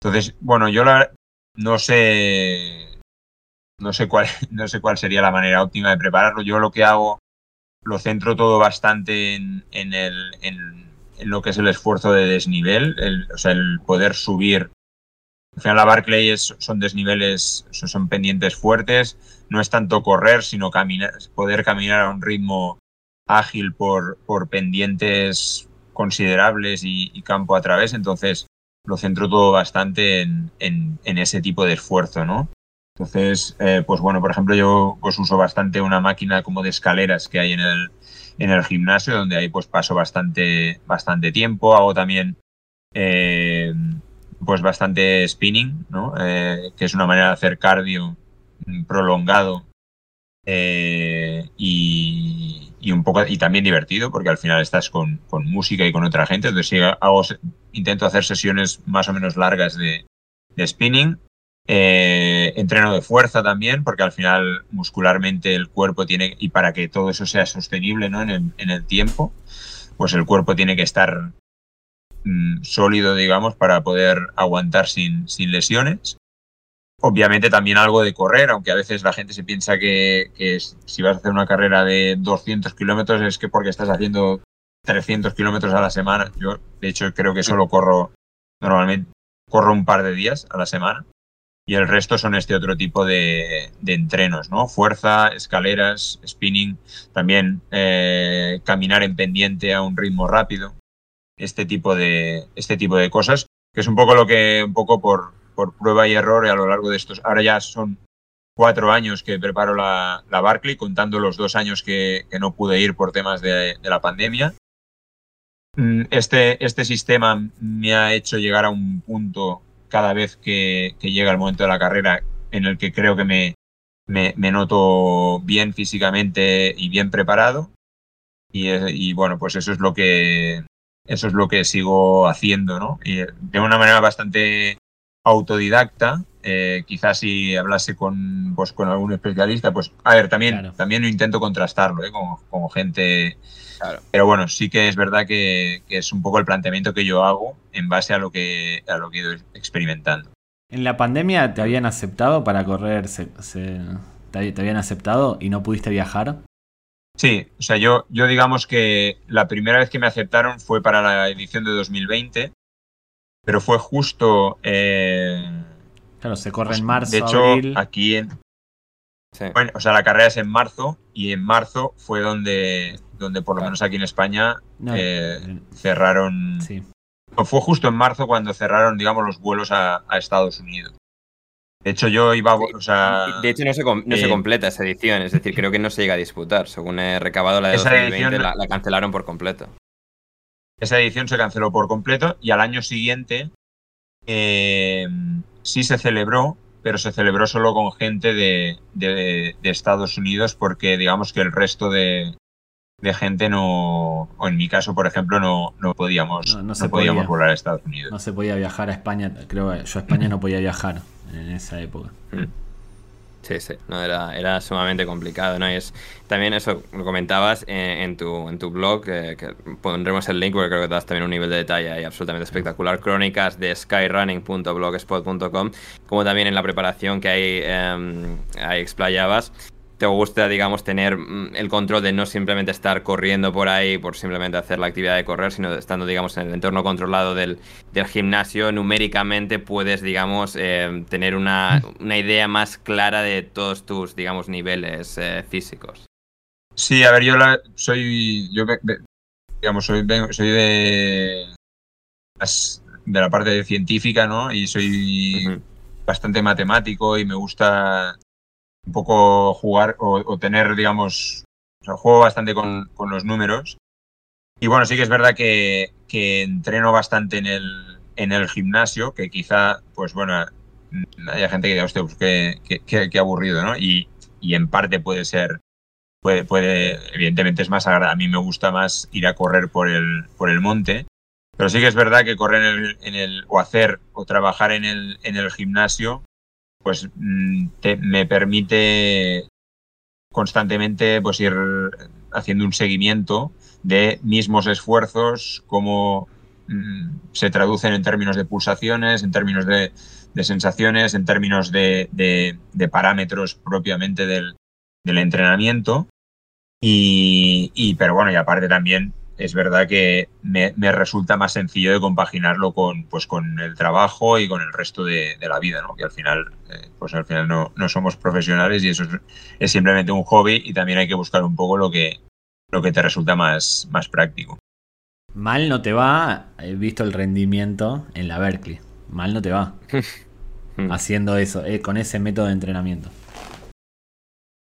Entonces, bueno, yo la, no sé no sé cuál no sé cuál sería la manera óptima de prepararlo. Yo lo que hago lo centro todo bastante en, en el en lo que es el esfuerzo de desnivel, el, o sea, el poder subir. Al final la Barclay son desniveles, son pendientes fuertes, no es tanto correr, sino poder caminar a un ritmo ágil por, pendientes considerables y, campo a través, entonces lo centro todo bastante en, en, ese tipo de esfuerzo, ¿no? Entonces, eh, pues bueno, por ejemplo, yo pues uso bastante una máquina como de escaleras que hay en el, en el gimnasio, donde ahí pues paso bastante, bastante tiempo. Hago también eh, pues bastante spinning. Eh, que es una manera de hacer cardio prolongado eh, y, un poco y también divertido, porque al final estás con, música y con otra gente. Entonces hago, intento hacer sesiones más o menos largas de, spinning entreno de fuerza también, porque al final muscularmente el cuerpo tiene, y para que todo eso sea sostenible ¿no? en, el, tiempo, pues el cuerpo tiene que estar mm, sólido, digamos, para poder aguantar sin, sin, lesiones. Obviamente también algo de correr, aunque a veces la gente se piensa que, si vas a hacer una carrera de 200 kilómetros es que porque estás haciendo 300 kilómetros a la semana. Yo, de hecho, creo que solo corro normalmente, corro un par de días a la semana y el resto son este otro tipo de, entrenos, ¿no? Fuerza, escaleras, spinning, también eh, caminar en pendiente a un ritmo rápido, este tipo de, este tipo de cosas, que es un poco lo que, un poco por, por prueba y error a lo largo de estos. Ahora ya son cuatro años que preparo la, la Barclay, contando los dos años que, que no pude ir por temas de, de, la pandemia. Mm, este, este sistema me ha hecho llegar a un punto cada vez que, que llega el momento de la carrera en el que creo que me, me, me noto bien físicamente y bien preparado. Y, y, bueno, pues eso es lo que eso es lo que sigo haciendo, ¿no? Y de una manera bastante autodidacta. Eh, quizás si hablase con, pues, con algún especialista, pues a ver, también, claro. también intento contrastarlo ¿eh? con, gente. Claro. Pero bueno, sí que es verdad que, que, es un poco el planteamiento que yo hago en base a lo que, a lo que he ido experimentando. ¿En la pandemia te habían aceptado para correr? Se, se, te, ¿Te habían aceptado y no pudiste viajar? Sí, o sea, yo, yo digamos que la primera vez que me aceptaron fue para la edición de 2020, pero fue justo... Eh, claro, se corre pues, en marzo. De hecho, abril. aquí en... Sí. Bueno, o sea, la carrera es en marzo y en marzo fue donde, donde por lo menos aquí en España, no, eh, cerraron... Sí. Fue justo en marzo cuando cerraron, digamos, los vuelos a, a Estados Unidos. De hecho, yo iba. O sea, de hecho, no, se, no eh, se, completa esa edición. Es decir, creo que no se llega a disputar. Según he recabado la de 2020, edición, la, la, cancelaron por completo. Esa edición se canceló por completo y al año siguiente eh, sí se celebró, pero se celebró solo con gente de, de, de Estados Unidos porque, digamos, que el resto de, de gente no, o en mi caso, por ejemplo, no, no podíamos, no, no, no podíamos podía, volar a Estados Unidos. No se podía viajar a España, creo que yo a España no podía viajar en esa época. Mm. Sí, sí, no, era, era sumamente complicado, ¿no? Y es también eso, lo comentabas en, en tu, en tu blog, eh, que pondremos el link porque creo que das también un nivel de detalle ahí absolutamente espectacular, crónicas de skyrunning.blogspot.com, como también en la preparación que ahí, eh, ahí explayabas te gusta, digamos, tener mm, el control de no simplemente estar corriendo por ahí por simplemente hacer la actividad de correr, sino estando, digamos, en el entorno controlado del, del gimnasio, numéricamente puedes, digamos, eh, tener una, una, idea más clara de todos tus, digamos, niveles eh, físicos. Sí, a ver, yo la, soy, yo, digamos, soy, soy de, de la parte científica, ¿no? Y soy uh -huh. bastante matemático y me gusta un poco jugar o, tener, digamos, juego bastante con, con, los números. Y bueno, sí que es verdad que, que entreno bastante en el, en el gimnasio, que quizá, pues bueno, haya gente que diga, hostia, pues qué, qué, qué aburrido, ¿no? Y, y, en parte puede ser, puede, puede, evidentemente es más agradable. A mí me gusta más ir a correr por el, por el monte, pero sí que es verdad que correr en el, en el o hacer o trabajar en el, en el gimnasio pues mm, te, me permite constantemente pues ir haciendo un seguimiento de mismos esfuerzos, cómo mmm, se traducen en términos de pulsaciones, en términos de, sensaciones, en términos de, parámetros propiamente del, del entrenamiento. Y, y, pero bueno, y aparte también es verdad que me, me, resulta más sencillo de compaginarlo con, pues, con el trabajo y con el resto de, de la vida, ¿no? Que al final, eh, pues al final no, no, somos profesionales y eso es, es, simplemente un hobby y también hay que buscar un poco lo que, lo que te resulta más, más práctico. Mal no te va, he visto el rendimiento en la Berkeley. Mal no te va. haciendo eso, eh, con ese método de entrenamiento.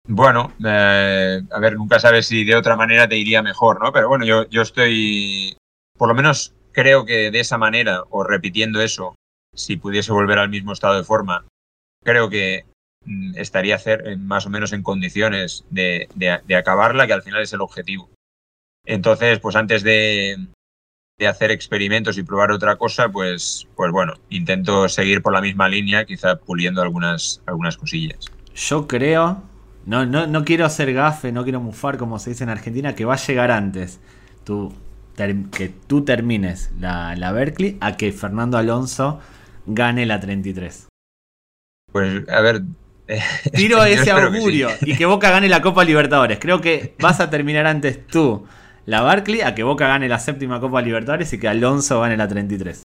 Bueno, eh, a ver, nunca sabes si de otra manera te iría mejor, ¿no? Pero bueno, yo, yo estoy, por lo menos creo que de esa manera, o repitiendo eso, si pudiese volver al mismo estado de forma, creo que mm, estaría hacer, más o menos en condiciones de, de, de, acabarla, que al final es el objetivo. Entonces, pues antes de, de, hacer experimentos y probar otra cosa, pues, pues bueno, intento seguir por la misma línea, quizá puliendo algunas, algunas cosillas. Yo creo no, no, no quiero hacer gafe, no quiero mufar como se dice en Argentina, que va a llegar antes. Tú, que tú termines la, la, Berkeley a que Fernando Alonso gane la 33. Pues, a ver. Tiro ese augurio que sí. y que Boca gane la Copa Libertadores. Creo que vas a terminar antes tú la Berkeley a que Boca gane la séptima Copa Libertadores y que Alonso gane la 33.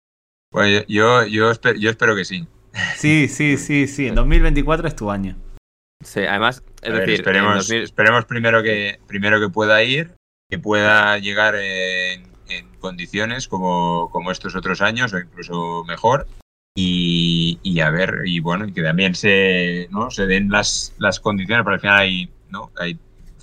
Pues yo, yo, espero, yo espero que sí. Sí, sí, sí, sí. En 2024 es tu año. Sí, además, es ver, decir, esperemos, 2000... esperemos primero, que, primero que pueda ir, que pueda llegar en, en condiciones como, como, estos otros años o incluso mejor. y, y, a ver, y bueno, y que también se, ¿no? se den las, las condiciones, pero al final hay, ¿no? hay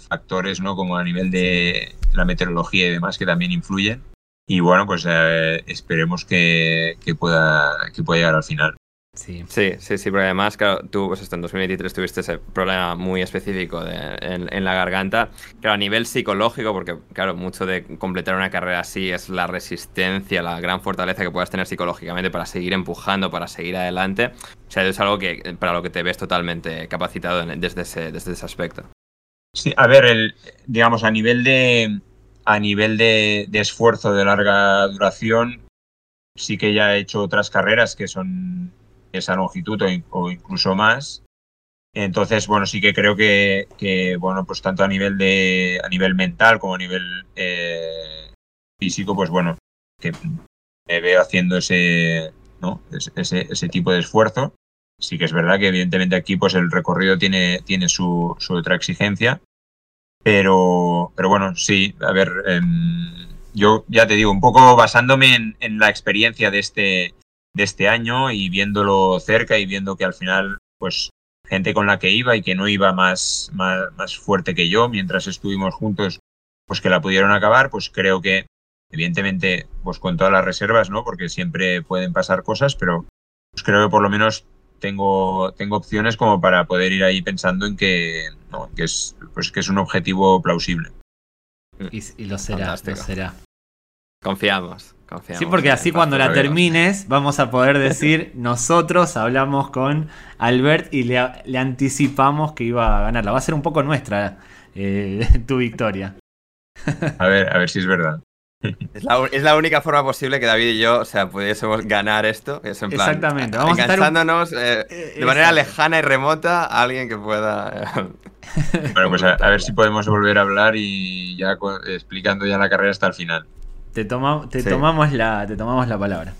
factores ¿no? como a nivel de la meteorología y demás que también influyen. Y bueno, pues eh, esperemos que, que, pueda, que pueda llegar al final. Sí. sí, sí, sí, porque además, claro, tú pues, en 2023 tuviste ese problema muy específico de, en, en, la garganta. Claro, a nivel psicológico, porque claro, mucho de completar una carrera así es la resistencia, la gran fortaleza que puedas tener psicológicamente para seguir empujando, para seguir adelante. O sea, es algo que para lo que te ves totalmente capacitado desde ese, desde ese aspecto. Sí, a ver, el, digamos, a nivel de a nivel de, de esfuerzo de larga duración, sí que ya he hecho otras carreras que son esa longitud o, incluso más. Entonces, bueno, sí que creo que, bueno, pues tanto a nivel de a nivel mental como a nivel eh, físico, pues bueno, que me veo haciendo ese, ¿no? ese, ese tipo de esfuerzo. Sí que es verdad que evidentemente aquí pues el recorrido tiene, tiene su, su otra exigencia. Pero, pero bueno, sí, a ver, eh, yo ya te digo, un poco basándome en la experiencia de este, de este año y viéndolo cerca y viendo que al final, pues, gente con la que iba y que no iba más, más, más fuerte que yo mientras estuvimos juntos, pues que la pudieron acabar, pues creo que, evidentemente, pues con todas las reservas, ¿no? Porque siempre pueden pasar cosas, pero pues creo que por lo menos tengo, tengo opciones como para poder ir ahí pensando en que, no, que, es, pues que es un objetivo plausible. Y, y lo será, Fantástico. lo será. Confiamos. Confiamos sí, porque así cuando la termines vamos a poder decir, nosotros hablamos con Albert y le, le, anticipamos que iba a ganarla. Va a ser un poco nuestra eh, tu victoria. A ver, a ver si es verdad. Es la, es la, única forma posible que David y yo, o sea, pudiésemos ganar esto. Es en plan, Exactamente. Vamos enganchándonos un... eh, de manera lejana y remota a alguien que pueda. bueno, pues a, a, ver si podemos volver a hablar y ya explicando ya la carrera hasta el final. Te, toma, te, sí. tomamos la, te tomamos la palabra.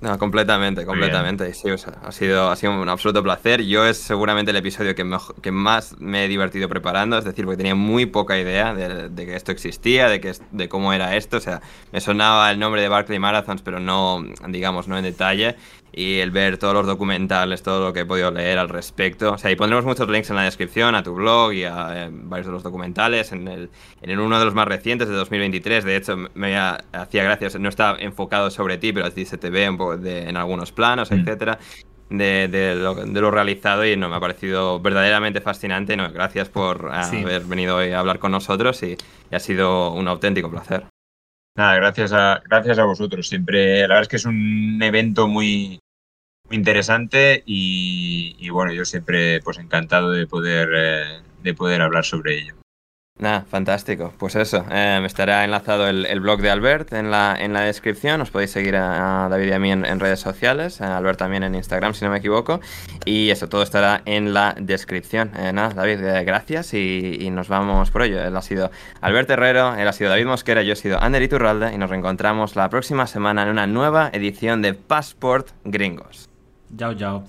No, completamente, completamente. Sí, o sea, ha, sido, ha sido un absoluto placer. Yo es seguramente el episodio que, mejor, que más me he divertido preparando, es decir, porque tenía muy poca idea de, de, que esto existía, de, que, de cómo era esto. O sea, me sonaba el nombre de Barclay Marathons, pero no, digamos, no en detalle y el ver todos los documentales, todo lo que he podido leer al respecto. O sea, y pondremos muchos links en la descripción a tu blog y a eh, varios de los documentales. En, el, en uno de los más recientes de 2023, de hecho, me hacía gracia, o sea, no está enfocado sobre ti, pero así se te ve un poco de, en algunos planos, mm. etcétera. De, de, lo, de, lo, realizado y no me ha parecido verdaderamente fascinante. No, gracias por sí. haber venido hoy a hablar con nosotros y, y ha sido un auténtico placer. Nada, gracias a, gracias a vosotros. Siempre, la verdad es que es un evento muy, muy interesante y, bueno, yo siempre pues encantado de poder, eh, de poder hablar sobre ello. Nada, fantástico. Pues eso, eh, estará enlazado el, el, blog de Albert en la, en la descripción. Os podéis seguir a, David y a mí en, en, redes sociales. A Albert también en Instagram, si no me equivoco. Y eso todo estará en la descripción. Eh, nada, David, eh, gracias y, y, nos vamos por ello. Él ha sido Albert Herrero, él ha sido David Mosquera, yo he sido Ander Iturralde y nos reencontramos la próxima semana en una nueva edición de Passport Gringos. Chao, chao.